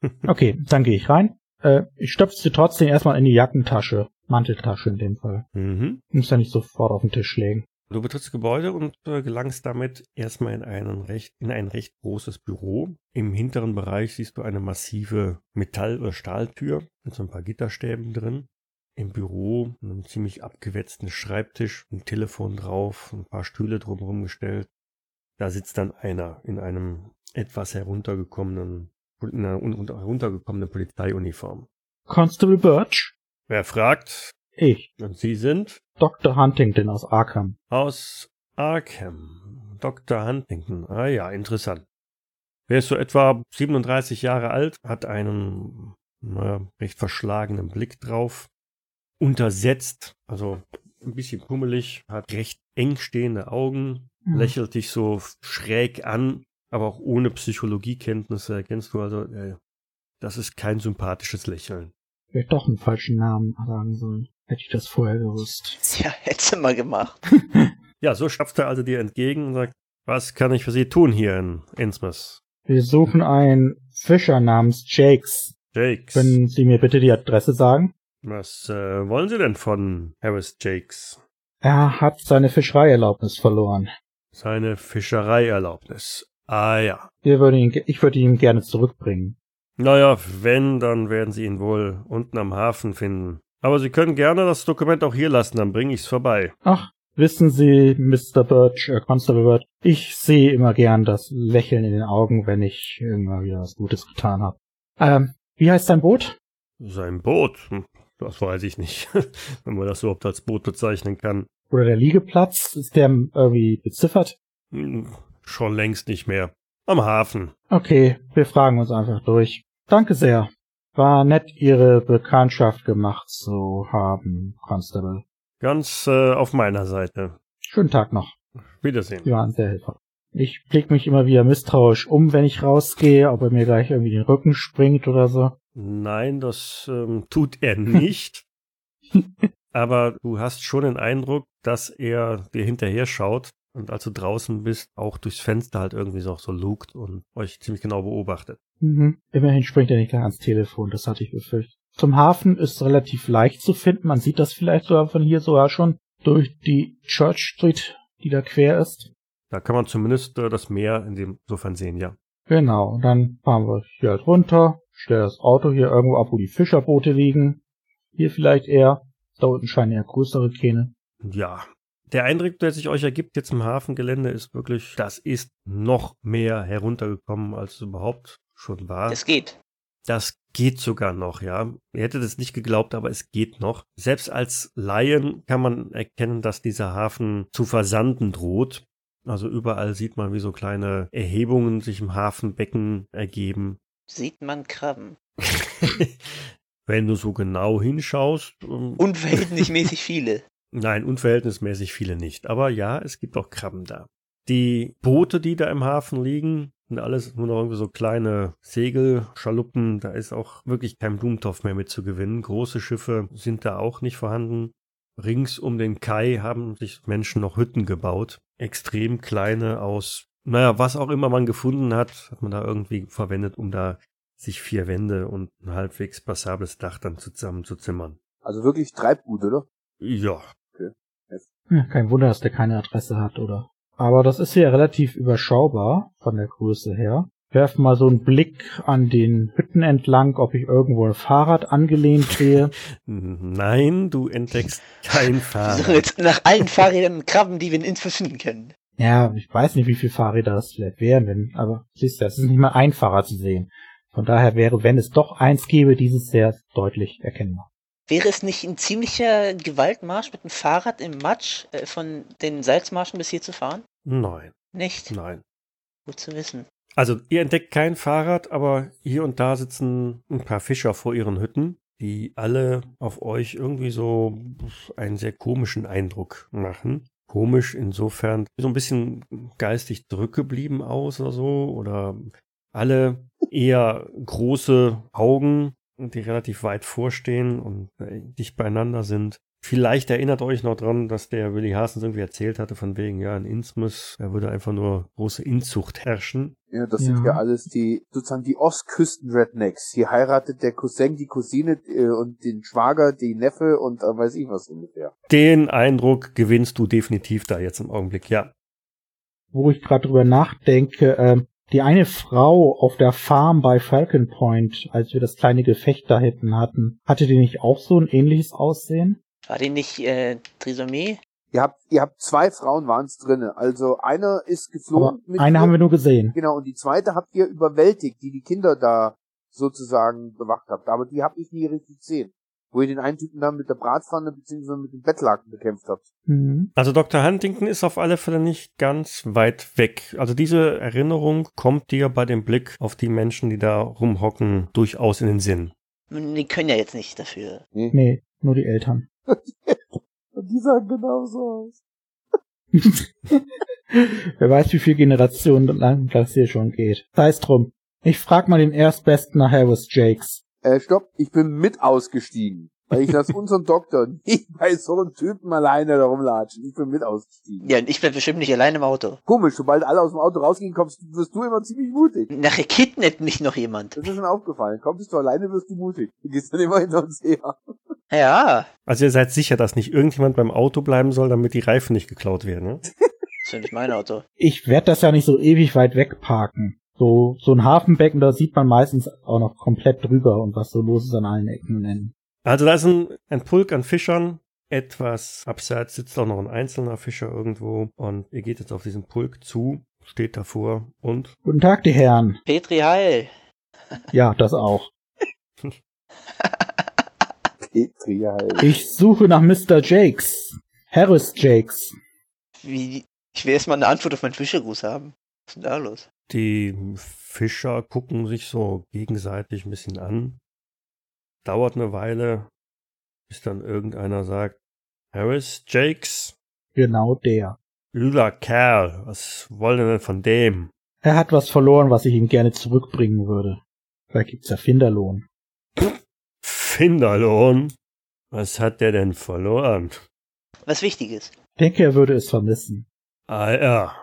Okay, dann gehe ich rein. Äh, ich stopfe sie trotzdem erstmal in die Jackentasche. Manteltasche in dem Fall. Mhm. Muss ja nicht sofort auf den Tisch legen. Du betrittst das Gebäude und äh, gelangst damit erstmal in, einen recht, in ein recht großes Büro. Im hinteren Bereich siehst du eine massive Metall- oder Stahltür mit so ein paar Gitterstäben drin. Im Büro einen ziemlich abgewetzten Schreibtisch, ein Telefon drauf, ein paar Stühle drumherum gestellt. Da sitzt dann einer in einem etwas heruntergekommenen, in einer un- heruntergekommenen Polizeiuniform. Constable Birch? Wer fragt? Ich. Und Sie sind? Dr. Huntington aus Arkham. Aus Arkham. Dr. Huntington. Ah ja, interessant. Wer ist so etwa 37 Jahre alt, hat einen naja, recht verschlagenen Blick drauf. Untersetzt, also ein bisschen pummelig, hat recht eng stehende Augen, Hm. lächelt dich so schräg an, aber auch ohne Psychologiekenntnisse erkennst du also, äh, das ist kein sympathisches Lächeln. Vielleicht doch einen falschen Namen sagen sollen. Hätte ich das vorher gewusst. Tja, hättest du mal gemacht. Ja, so stapft er also dir entgegen und sagt, was kann ich für Sie tun hier in Innsmouth? Wir suchen einen Fischer namens Jakes. Jakes. Können Sie mir bitte die Adresse sagen? Was äh, wollen Sie denn von Harris Jakes? Er hat seine Fischereierlaubnis verloren. Seine Fischereierlaubnis. Ah ja. Wir würden ihn, ich würde ihn gerne zurückbringen. Naja, wenn, dann werden Sie ihn wohl unten am Hafen finden. Aber Sie können gerne das Dokument auch hier lassen, dann bringe ich's vorbei. Ach, wissen Sie, Mr. Birch, äh, Constable Birch, ich sehe immer gern das Lächeln in den Augen, wenn ich irgendwann wieder was Gutes getan habe. Ähm, Wie heißt dein Boot? Sein Boot? Hm, Das weiß ich nicht, wenn man das überhaupt als Boot bezeichnen kann. Oder der Liegeplatz? Ist der irgendwie beziffert? Hm, Schon längst nicht mehr. Am Hafen. Okay, wir fragen uns einfach durch. Danke sehr. War nett, Ihre Bekanntschaft gemacht zu haben, Constable. Ganz äh, auf meiner Seite. Schönen Tag noch. Wiedersehen. Sie waren sehr hilfreich. Ich blick mich immer wieder misstrauisch um, wenn ich rausgehe, ob er mir gleich irgendwie den Rücken springt oder so. Nein, das ähm, tut er nicht. Aber du hast schon den Eindruck, dass er dir hinterher schaut und als du draußen bist, auch durchs Fenster halt irgendwie so, so lugt und euch ziemlich genau beobachtet. Mhm. Immerhin springt er nicht gleich ans Telefon, das hatte ich befürchtet. Zum Hafen ist relativ leicht zu finden. Man sieht das vielleicht sogar von hier sogar schon durch die Church Street, die da quer ist. Da kann man zumindest äh, das Meer in dem insofern sehen, ja. Genau, und dann fahren wir hier halt runter, stellen das Auto hier irgendwo ab, wo die Fischerboote liegen. Hier vielleicht eher. Da unten scheinen eher größere Kähne. Ja. Der Eindruck, der sich euch ergibt jetzt im Hafengelände, ist wirklich, das ist noch mehr heruntergekommen, als es überhaupt schon war. Es geht. Das geht sogar noch, ja. Ihr hättet es nicht geglaubt, aber es geht noch. Selbst als Laien kann man erkennen, dass dieser Hafen zu versanden droht. Also überall sieht man, wie so kleine Erhebungen sich im Hafenbecken ergeben. Sieht man Krabben. Wenn du so genau hinschaust. ähm, Unverhältnismäßig viele. Nein, unverhältnismäßig viele nicht. Aber ja, es gibt auch Krabben da. Die Boote, die da im Hafen liegen, sind alles nur noch irgendwie so kleine Segelschaluppen. Da ist auch wirklich kein Blumentopf mehr mit zu gewinnen. Große Schiffe sind da auch nicht vorhanden. Rings um den Kai haben sich Menschen noch Hütten gebaut. Extrem kleine aus, naja, was auch immer man gefunden hat, hat man da irgendwie verwendet, um da sich vier Wände und ein halbwegs passables Dach dann zusammenzuzimmern. Also wirklich Treibgut, oder? Ja, Ja, kein Wunder, dass der keine Adresse hat, oder? Aber das ist hier relativ überschaubar von der Größe her. Werf mal so einen Blick an den Hütten entlang, ob ich irgendwo ein Fahrrad angelehnt sehe. Nein, du entdeckst kein Fahrrad. suchen jetzt nach allen Fahrrädern und Krabben, die wir in Info finden können. Ja, ich weiß nicht, wie viele Fahrräder das vielleicht wären, wenn, aber siehst du, es ist nicht mal ein Fahrrad zu sehen. Von daher wäre, wenn es doch eins gäbe, dieses sehr deutlich erkennbar. Wäre es nicht ein ziemlicher Gewaltmarsch mit dem Fahrrad im Matsch äh, von den Salzmarschen bis hier zu fahren? Nein, Nicht? nein. Gut zu wissen. Also ihr entdeckt kein Fahrrad, aber hier und da sitzen ein paar Fischer vor ihren Hütten, die alle auf euch irgendwie so einen sehr komischen Eindruck machen. Komisch insofern so ein bisschen geistig zurückgeblieben aus oder so oder alle eher große Augen, die relativ weit vorstehen und äh, dicht beieinander sind. Vielleicht erinnert euch noch dran, dass der Willi Haasens irgendwie erzählt hatte, von wegen, ja, in Innsmouth, da würde einfach nur große Inzucht herrschen. Ja, das Ja. sind ja alles die, sozusagen die Ostküsten-Rednecks. Hier heiratet der Cousin die Cousine äh, und den Schwager, die Neffe und äh, weiß ich was ungefähr. Den Eindruck gewinnst du definitiv da jetzt im Augenblick, ja. Wo ich gerade drüber nachdenke, ähm, die eine Frau auf der Farm bei Falcon Point, als wir das kleine Gefecht da hinten hatten, hatte die nicht auch so ein ähnliches Aussehen? War die nicht äh, Trisomie? Ihr habt, ihr habt zwei Frauen waren's drinne. Also einer ist Aber geflogen mit eine haben wir nur gesehen. genau und die zweite habt ihr überwältigt, die die Kinder da sozusagen bewacht habt. Aber die hab ich nie richtig gesehen. Wo ihr den einen Typen dann mit der Bratpfanne beziehungsweise mit dem Bettlaken bekämpft habt. Mhm. Also Dr. Huntington ist auf alle Fälle nicht ganz weit weg. Also diese Erinnerung kommt dir bei dem Blick auf die Menschen, die da rumhocken, durchaus in den Sinn. Die können ja jetzt nicht dafür. Nee, nur die Eltern. Und die sahen genauso aus. Wer weiß, wie viele Generationen lang das hier schon geht. Sei es drum. Ich frag mal den Erstbesten nachher, was Jakes. Äh, stopp, ich bin mit ausgestiegen. Weil ich lasse unseren Doktor nicht bei so einem Typen alleine da rumlatschen. Ich bin mit ausgestiegen. Ja, und ich bleib bestimmt nicht allein im Auto. Komisch, sobald alle aus dem Auto rausgehen, kommst, wirst du immer ziemlich mutig. Nachher kidnappt mich noch jemand. Das ist mir aufgefallen. Kommst du alleine, wirst du mutig. Du gehst dann immer hinter uns her. Ja, Also ihr seid sicher, dass nicht irgendjemand beim Auto bleiben soll, damit die Reifen nicht geklaut werden. Ne? ist ja nicht mein Auto. Ich werd das ja nicht so ewig weit weg parken. So, so ein Hafenbecken, da sieht man meistens auch noch komplett drüber und was so los ist an allen Ecken und Enden. Also da ist ein, ein Pulk an Fischern. Etwas abseits sitzt auch noch ein einzelner Fischer irgendwo. Und ihr geht jetzt auf diesen Pulk zu, steht davor und Guten Tag, die Herren. Petri Heil. Ja, das auch. Petri halt. Ich suche nach Mr. Jakes. Harris Jakes. Wie, ich will erstmal eine Antwort auf meinen Fischergruß haben. Was ist denn da los? Die Fischer gucken sich so gegenseitig ein bisschen an. Dauert eine Weile, bis dann irgendeiner sagt, Harris Jakes, Genau der. übler Kerl, was wollen denn von dem? Er hat was verloren, was ich ihm gerne zurückbringen würde. Da gibt's ja Finderlohn. Finderlohn? Was hat der denn verloren? Was Wichtiges. Denke, er würde es vermissen. Ah ja,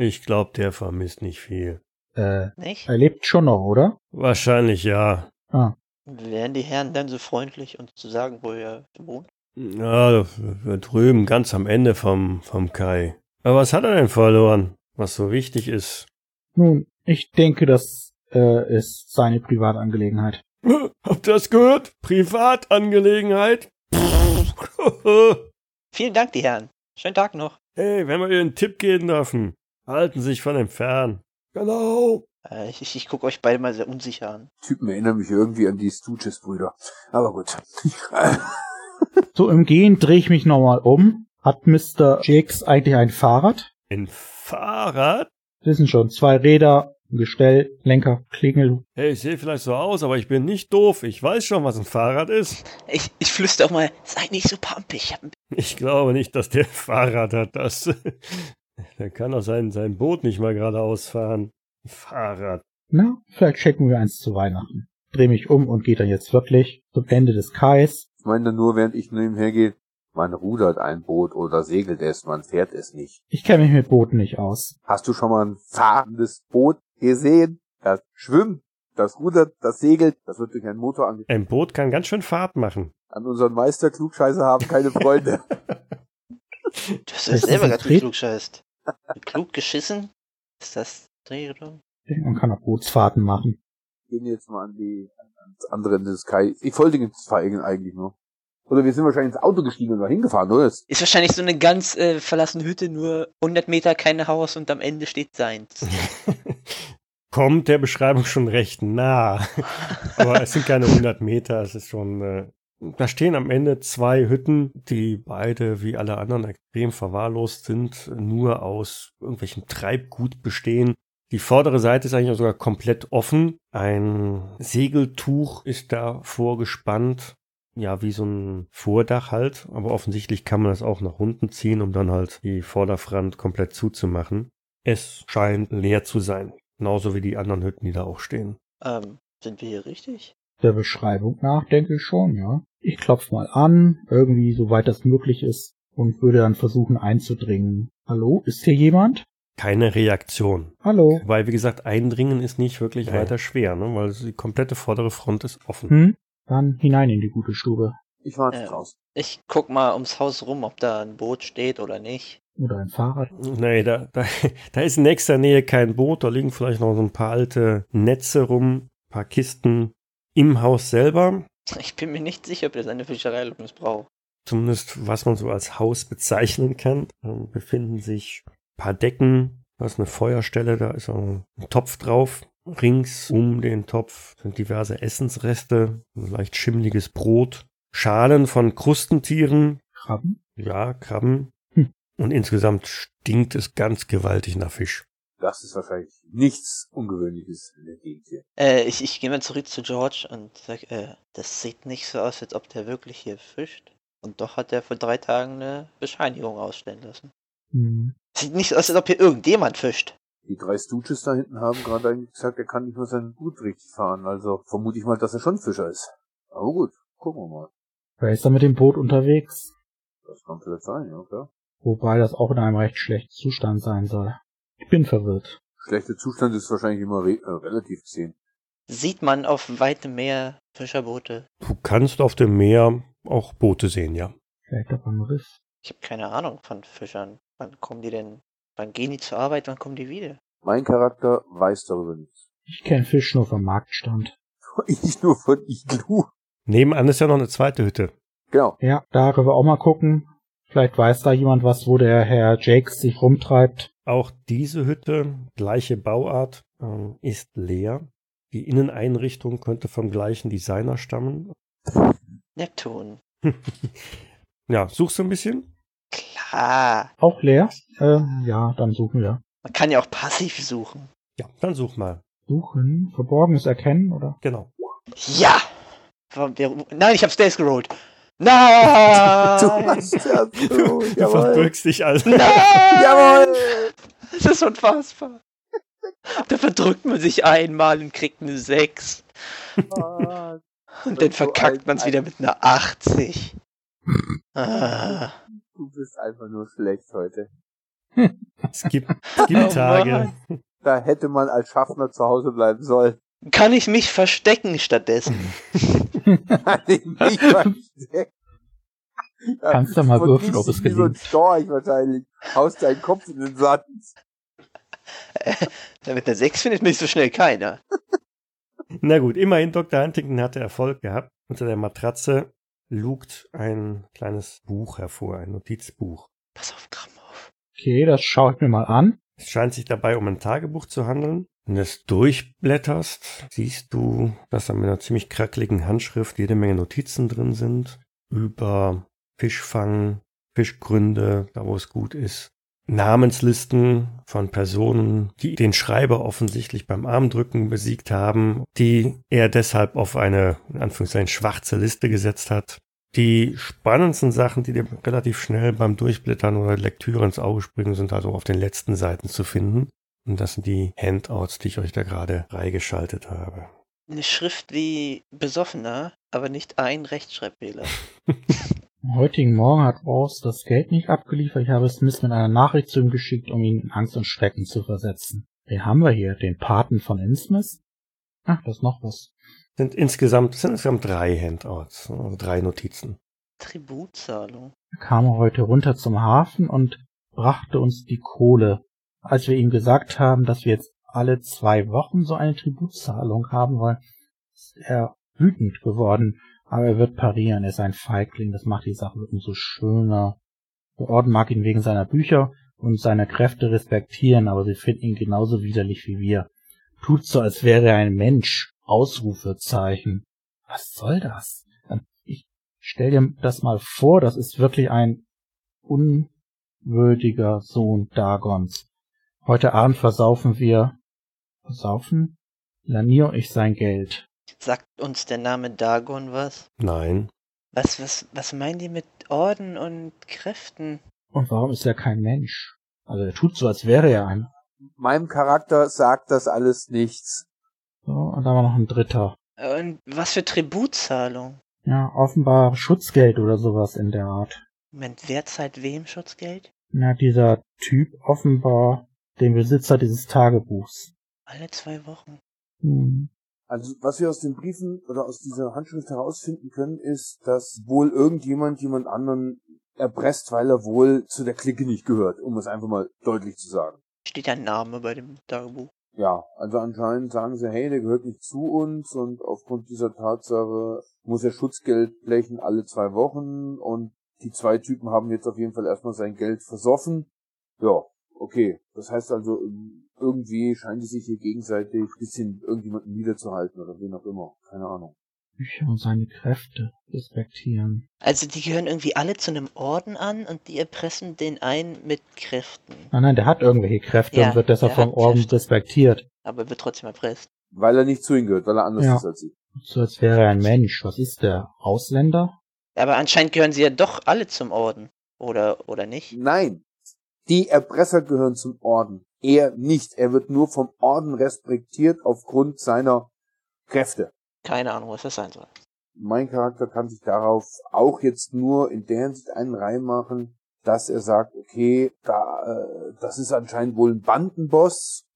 ich glaube, der vermisst nicht viel. Äh, Nicht? er lebt schon noch, oder? Wahrscheinlich ja. Ah, Wären die Herren dann so freundlich, uns zu sagen, wo er wohnt? Ja, da drüben ganz am Ende vom, vom Kai. Aber was hat er denn verloren, was so wichtig ist? nun, ich denke, das äh, ist seine Privatangelegenheit. Habt ihr das gehört? Privatangelegenheit? Vielen Dank, die Herren. Schönen Tag noch. hey, wenn wir ihr einen Tipp geben dürfen, halten Sie sich von dem fern. Genau. Äh, ich ich, ich gucke euch beide mal sehr unsicher an. Typen erinnern mich irgendwie an die Stooges-Brüder. Aber gut. So im Gehen drehe ich mich nochmal um. Hat Mr. Jakes eigentlich ein Fahrrad? Ein Fahrrad? Das sind schon zwei Räder, ein Gestell, Lenker, Klingel. Hey, ich sehe vielleicht so aus, aber ich bin nicht doof. Ich weiß schon, was ein Fahrrad ist. Ich, ich flüster auch mal, sei nicht so pampig. Ich glaube nicht, dass der Fahrrad hat. Das, der kann doch sein, sein Boot nicht mal geradeaus fahren. Fahrrad. Na, vielleicht checken wir eins zu Weihnachten. Dreh mich um und gehe dann jetzt wirklich zum Ende des Kais. Ich meine dann nur, während ich nebenher gehe, man rudert ein Boot oder segelt es, man fährt es nicht. Ich kenne mich mit Booten nicht aus. Hast du schon mal ein fahrendes Boot gesehen? Das schwimmt, das rudert, das segelt, das wird durch einen Motor ange... Ein Boot kann ganz schön Fahrt machen. An unseren Meister Klugscheißer haben keine Freunde. Das ist selber ein ganz Trieb. Klug geschissen? Ist das Drehung? Man kann auch Bootsfahrten machen. Gehen jetzt mal an die ans andere Ende des Kai. Ich folge den Vereinen eigentlich nur. Oder wir sind wahrscheinlich ins Auto gestiegen und da hingefahren, oder? Ist wahrscheinlich so eine ganz äh, verlassene Hütte, nur 100 Meter kein Haus und am Ende steht seins. Kommt der Beschreibung schon recht nah. Aber es sind keine 100 Meter, es ist schon. Äh, da stehen am Ende zwei Hütten, die beide wie alle anderen extrem verwahrlost sind, nur aus irgendwelchem Treibgut bestehen. Die vordere Seite ist eigentlich sogar komplett offen. Ein Segeltuch ist da vorgespannt. Ja, wie so ein Vordach halt. Aber offensichtlich kann man das auch nach unten ziehen, um dann halt die Vorderfront komplett zuzumachen. Es scheint leer zu sein. Genauso wie die anderen Hütten, die da auch stehen. ähm, sind wir hier richtig? Der Beschreibung nach denke ich schon, ja. Ich klopf mal an, irgendwie soweit das möglich ist, und würde dann versuchen einzudringen. Hallo, ist hier jemand? Keine Reaktion. Hallo. Weil, wie gesagt, eindringen ist nicht wirklich Nee. weiter schwer, ne? weil die komplette vordere Front ist offen. Hm? Dann hinein in die gute Stube. Ich warte Ja. draußen. Ich guck mal ums Haus rum, ob da ein Boot steht oder nicht. Oder ein Fahrrad. Nee, da, da, da ist in nächster Nähe kein Boot, da liegen vielleicht noch so ein paar alte Netze rum, ein paar Kisten im Haus selber. Ich bin mir nicht sicher, ob das eine Fischereilung braucht. Zumindest was man so als Haus bezeichnen kann. Da befinden sich ein paar Decken, da ist eine Feuerstelle, da ist auch ein Topf drauf. Rings um den Topf sind diverse Essensreste, ein leicht schimmliges Brot, Schalen von Krustentieren, Krabben? ja, Krabben. Hm. Und insgesamt stinkt es ganz gewaltig nach Fisch. Das ist wahrscheinlich nichts Ungewöhnliches in der Gegend hier. Äh, ich, ich gehe mal zurück zu George und sag, äh, das sieht nicht so aus, als ob der wirklich hier fischt. Und doch hat er vor drei Tagen eine Bescheinigung ausstellen lassen. Hm. Sieht nicht so aus, als ob hier irgendjemand fischt. Die drei Stooges da hinten haben gerade eigentlich gesagt, er kann nicht mehr sein Boot richtig fahren. Also vermute ich mal, dass er schon Fischer ist. Aber gut, gucken wir mal. Wer ist da mit dem Boot unterwegs? Das kann vielleicht sein, ja, klar. Wobei das auch in einem recht schlechten Zustand sein soll. Ich bin verwirrt. Schlechter Zustand ist wahrscheinlich immer re äh, relativ gesehen. Sieht man auf weitem Meer Fischerboote? Du kannst auf dem Meer auch Boote sehen, ja. Vielleicht auch am Riff. Ich habe keine Ahnung von Fischern. Wann kommen die denn? Wann gehen die zur Arbeit? Wann kommen die wieder? Mein Charakter weiß darüber nichts. Ich kenne Fisch nur vom Marktstand. Ich nur von Iglu. Nebenan ist ja noch eine zweite Hütte. Genau. Ja, da können wir auch mal gucken. Vielleicht weiß da jemand was, wo der Herr Jakes sich rumtreibt. Auch diese Hütte, gleiche Bauart, ähm, ist leer. Die Inneneinrichtung könnte vom gleichen Designer stammen. Neptun. Ja, suchst du ein bisschen? Klar. Auch leer? Äh, ja, dann suchen wir. Man kann ja auch passiv suchen. Ja, dann such mal. Suchen, verborgenes Erkennen, oder? Genau. Ja! Nein, ich hab's Days gerollt. Du Nein! ja so, Du verbirgst dich also. Nein! Jawohl! Das ist unfassbar. Da verdrückt man sich einmal und kriegt eine 6. Ah, Und dann verkackt man es wieder mit einer 80. Ah. Du bist einfach nur schlecht heute. Es gibt, es gibt Oh Tage. Da hätte man als Schaffner zu Hause bleiben sollen. Kann ich mich verstecken stattdessen? Nicht Kannst du mal würfeln, ob es wie so ein gelingt. Storch wahrscheinlich. Haust deinen Kopf in den Sand. Ja, mit einer 6 findet mich so schnell keiner. Na gut, immerhin Dr. Huntington hatte Erfolg gehabt. Unter der Matratze lugt ein kleines Buch hervor, ein Notizbuch. Pass auf, Kram auf. Okay, das schaue ich mir mal an. Es scheint sich dabei um ein Tagebuch zu handeln. Wenn du es durchblätterst, siehst du, dass da mit einer ziemlich krackeligen Handschrift jede Menge Notizen drin sind über Fischfang, Fischgründe, da wo es gut ist. Namenslisten von Personen, die den Schreiber offensichtlich beim Armdrücken besiegt haben, die er deshalb auf eine, in Anführungszeichen, schwarze Liste gesetzt hat. Die spannendsten Sachen, die dir relativ schnell beim Durchblättern oder Lektüre ins Auge springen, sind also auf den letzten Seiten zu finden. Und das sind die Handouts, die ich euch da gerade freigeschaltet habe. Eine Schrift wie besoffener, aber nicht ein Rechtschreibfehler. Am heutigen Morgen hat Ross das Geld nicht abgeliefert. Ich habe Smith mit einer Nachricht zu ihm geschickt, um ihn in Angst und Schrecken zu versetzen. Wen haben wir hier? Den Paten von Innsmouth? Ach, da ist noch was. Sind insgesamt, sind insgesamt drei Handouts, also drei Notizen. Tributzahlung. Er kam heute runter zum Hafen und brachte uns die Kohle. Als wir ihm gesagt haben, dass wir jetzt alle zwei Wochen so eine Tributzahlung haben wollen, ist er wütend geworden. Aber er wird parieren. Er ist ein Feigling. Das macht die Sache umso schöner. Der Orden mag ihn wegen seiner Bücher und seiner Kräfte respektieren, aber sie finden ihn genauso widerlich wie wir. Tut so, als wäre er ein Mensch. Ausrufezeichen. Was soll das? Ich stell dir das mal vor, das ist wirklich ein unwürdiger Sohn Dagons. Heute Abend versaufen wir, versaufen? Lanier und ich sein Geld. Sagt uns der Name Dagon was? Nein. Was, was, was meinen die mit Orden und Kräften? Und warum ist er kein Mensch? Also er tut so, als wäre er ein. Meinem Charakter sagt das alles nichts. So, und da war noch ein dritter. Und was für Tributzahlung? Ja, offenbar Schutzgeld oder sowas in der Art. Moment, wer zahlt wem Schutzgeld? Na, dieser Typ offenbar den Besitzer dieses Tagebuchs. Alle zwei Wochen. Hm. Also was wir aus den Briefen oder aus dieser Handschrift herausfinden können, ist, dass wohl irgendjemand jemand anderen erpresst, weil er wohl zu der Clique nicht gehört, um es einfach mal deutlich zu sagen. Steht ein Name bei dem Tagebuch? Ja, also anscheinend sagen sie, hey, der gehört nicht zu uns und aufgrund dieser Tatsache muss er Schutzgeld blechen alle zwei Wochen und die zwei Typen haben jetzt auf jeden Fall erstmal sein Geld versoffen. Ja, okay. Das heißt also, irgendwie scheinen die sich hier gegenseitig ein bisschen irgendjemanden niederzuhalten oder wen auch immer. Keine Ahnung. Bücher und seine Kräfte respektieren. Also die gehören irgendwie alle zu einem Orden an und die erpressen den einen mit Kräften. Nein, nein, der hat irgendwelche Kräfte Ja, und wird deshalb vom Orden Kräfte. respektiert. Aber wird trotzdem erpresst. Weil er nicht zu ihnen gehört, weil er anders Ja. ist als sie. So als wäre er ein Mensch. Was ist der? Ausländer? Aber anscheinend gehören sie ja doch alle zum Orden. Oder, oder nicht? Nein. Die Erpresser gehören zum Orden. Er nicht. Er wird nur vom Orden respektiert aufgrund seiner Kräfte. Keine Ahnung, was das sein soll. Mein Charakter kann sich darauf auch jetzt nur in der Hinsicht einen Reim machen, dass er sagt, okay, da, äh, das ist anscheinend wohl ein Bandenboss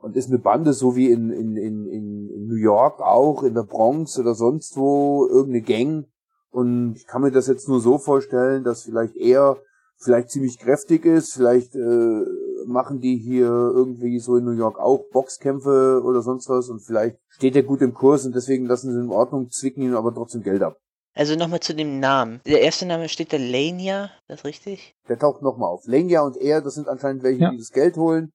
und ist eine Bande, so wie in, in, in, in, in New York auch, in der Bronx oder sonst wo, irgendeine Gang. Und ich kann mir das jetzt nur so vorstellen, dass vielleicht er vielleicht ziemlich kräftig ist, vielleicht äh, machen die hier irgendwie so in New York auch Boxkämpfe oder sonst was und vielleicht steht er gut im Kurs und deswegen lassen sie ihn in Ordnung, zwicken ihn aber trotzdem Geld ab. Also nochmal zu dem Namen. Der erste Name steht da Lania, ist das richtig? Der taucht nochmal auf. Lenya und er, das sind anscheinend welche, Ja. die das Geld holen.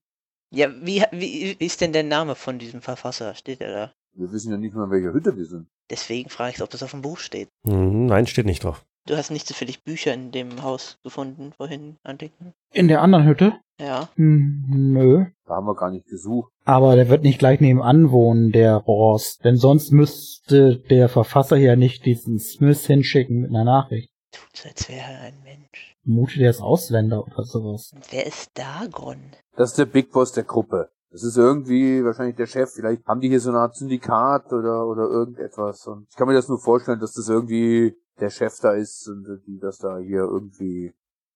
Ja, wie, wie, wie ist denn der Name von diesem Verfasser? Steht er da? Wir wissen ja nicht mal, in welcher Hütte wir sind. Deswegen frage ich, ob das auf dem Buch steht. Hm, nein, steht nicht drauf. Du hast nicht zufällig Bücher in dem Haus gefunden, vorhin, Andenken? In der anderen Hütte? Ja. Hm, nö. Da haben wir gar nicht gesucht. Aber der wird nicht gleich nebenan wohnen, der Ross. Denn sonst müsste der Verfasser ja nicht diesen Smith hinschicken mit einer Nachricht. Tut so, als wäre er ein Mensch. Vermute, der ist Ausländer oder sowas. Und wer ist Dagon? Das ist der Big Boss der Gruppe. Das ist irgendwie wahrscheinlich der Chef. Vielleicht haben die hier so eine Art Syndikat oder, oder irgendetwas. Und ich kann mir das nur vorstellen, dass das irgendwie der Chef da ist und die das da hier irgendwie.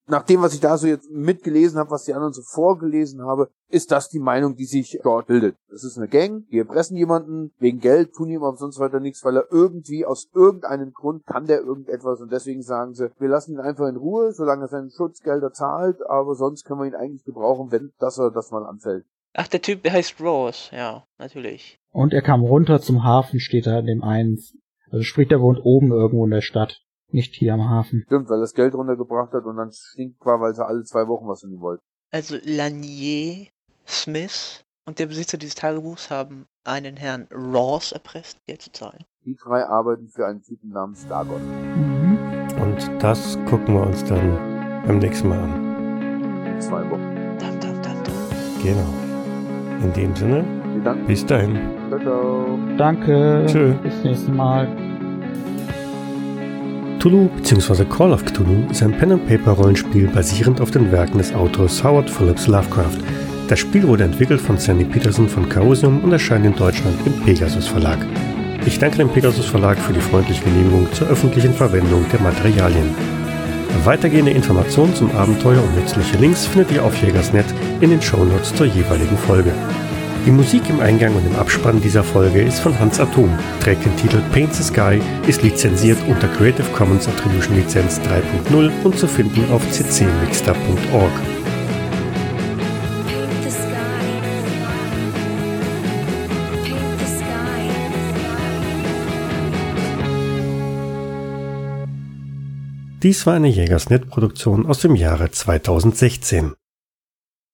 Nach dem, was ich da so jetzt mitgelesen habe, was die anderen so vorgelesen habe, ist das die Meinung, die sich dort bildet. Das ist eine Gang, die erpressen jemanden wegen Geld, tun ihm aber sonst weiter nichts, weil er irgendwie aus irgendeinem Grund kann der irgendetwas und deswegen sagen sie, wir lassen ihn einfach in Ruhe, solange er seine Schutzgelder zahlt, aber sonst können wir ihn eigentlich gebrauchen, wenn das oder das mal anfällt. Ach, der Typ, der heißt Rose. Ja, natürlich. Und er kam runter zum Hafen, steht da in dem einen. Also sprich, der wohnt oben irgendwo in der Stadt. Nicht hier am Hafen. Stimmt, weil er das Geld runtergebracht hat und dann stinkt war, weil sie alle zwei Wochen was von ihm wollten. Also Lanier, Smith und der Besitzer dieses Tagebuchs haben einen Herrn Ross erpresst, Geld zu zahlen. Die drei arbeiten für einen Typen namens Dagon. Mhm. Und das gucken wir uns dann beim nächsten Mal an. In zwei Wochen. Dam, dam, dam, dam. Genau. In dem Sinne, Vielen Dank. bis dahin. Ciao, ciao. Danke. Tschö. Bis nächstes Mal. Cthulhu bzw. Call of Cthulhu ist ein Pen-and-Paper-Rollenspiel basierend auf den Werken des Autors Howard Phillips Lovecraft. Das Spiel wurde entwickelt von Sandy Peterson von Chaosium und erscheint in Deutschland im Pegasus Verlag. Ich danke dem Pegasus Verlag für die freundliche Genehmigung zur öffentlichen Verwendung der Materialien. Weitergehende Informationen zum Abenteuer und nützliche Links findet ihr auf Jägersnet in den Shownotes zur jeweiligen Folge. Die Musik im Eingang und im Abspann dieser Folge ist von Hans Atom, trägt den Titel Paint the Sky, ist lizenziert unter Creative Commons Attribution Lizenz 3.0 und zu finden auf ccmixter.org. Dies war eine Jägersnet-Produktion aus dem Jahre 2016.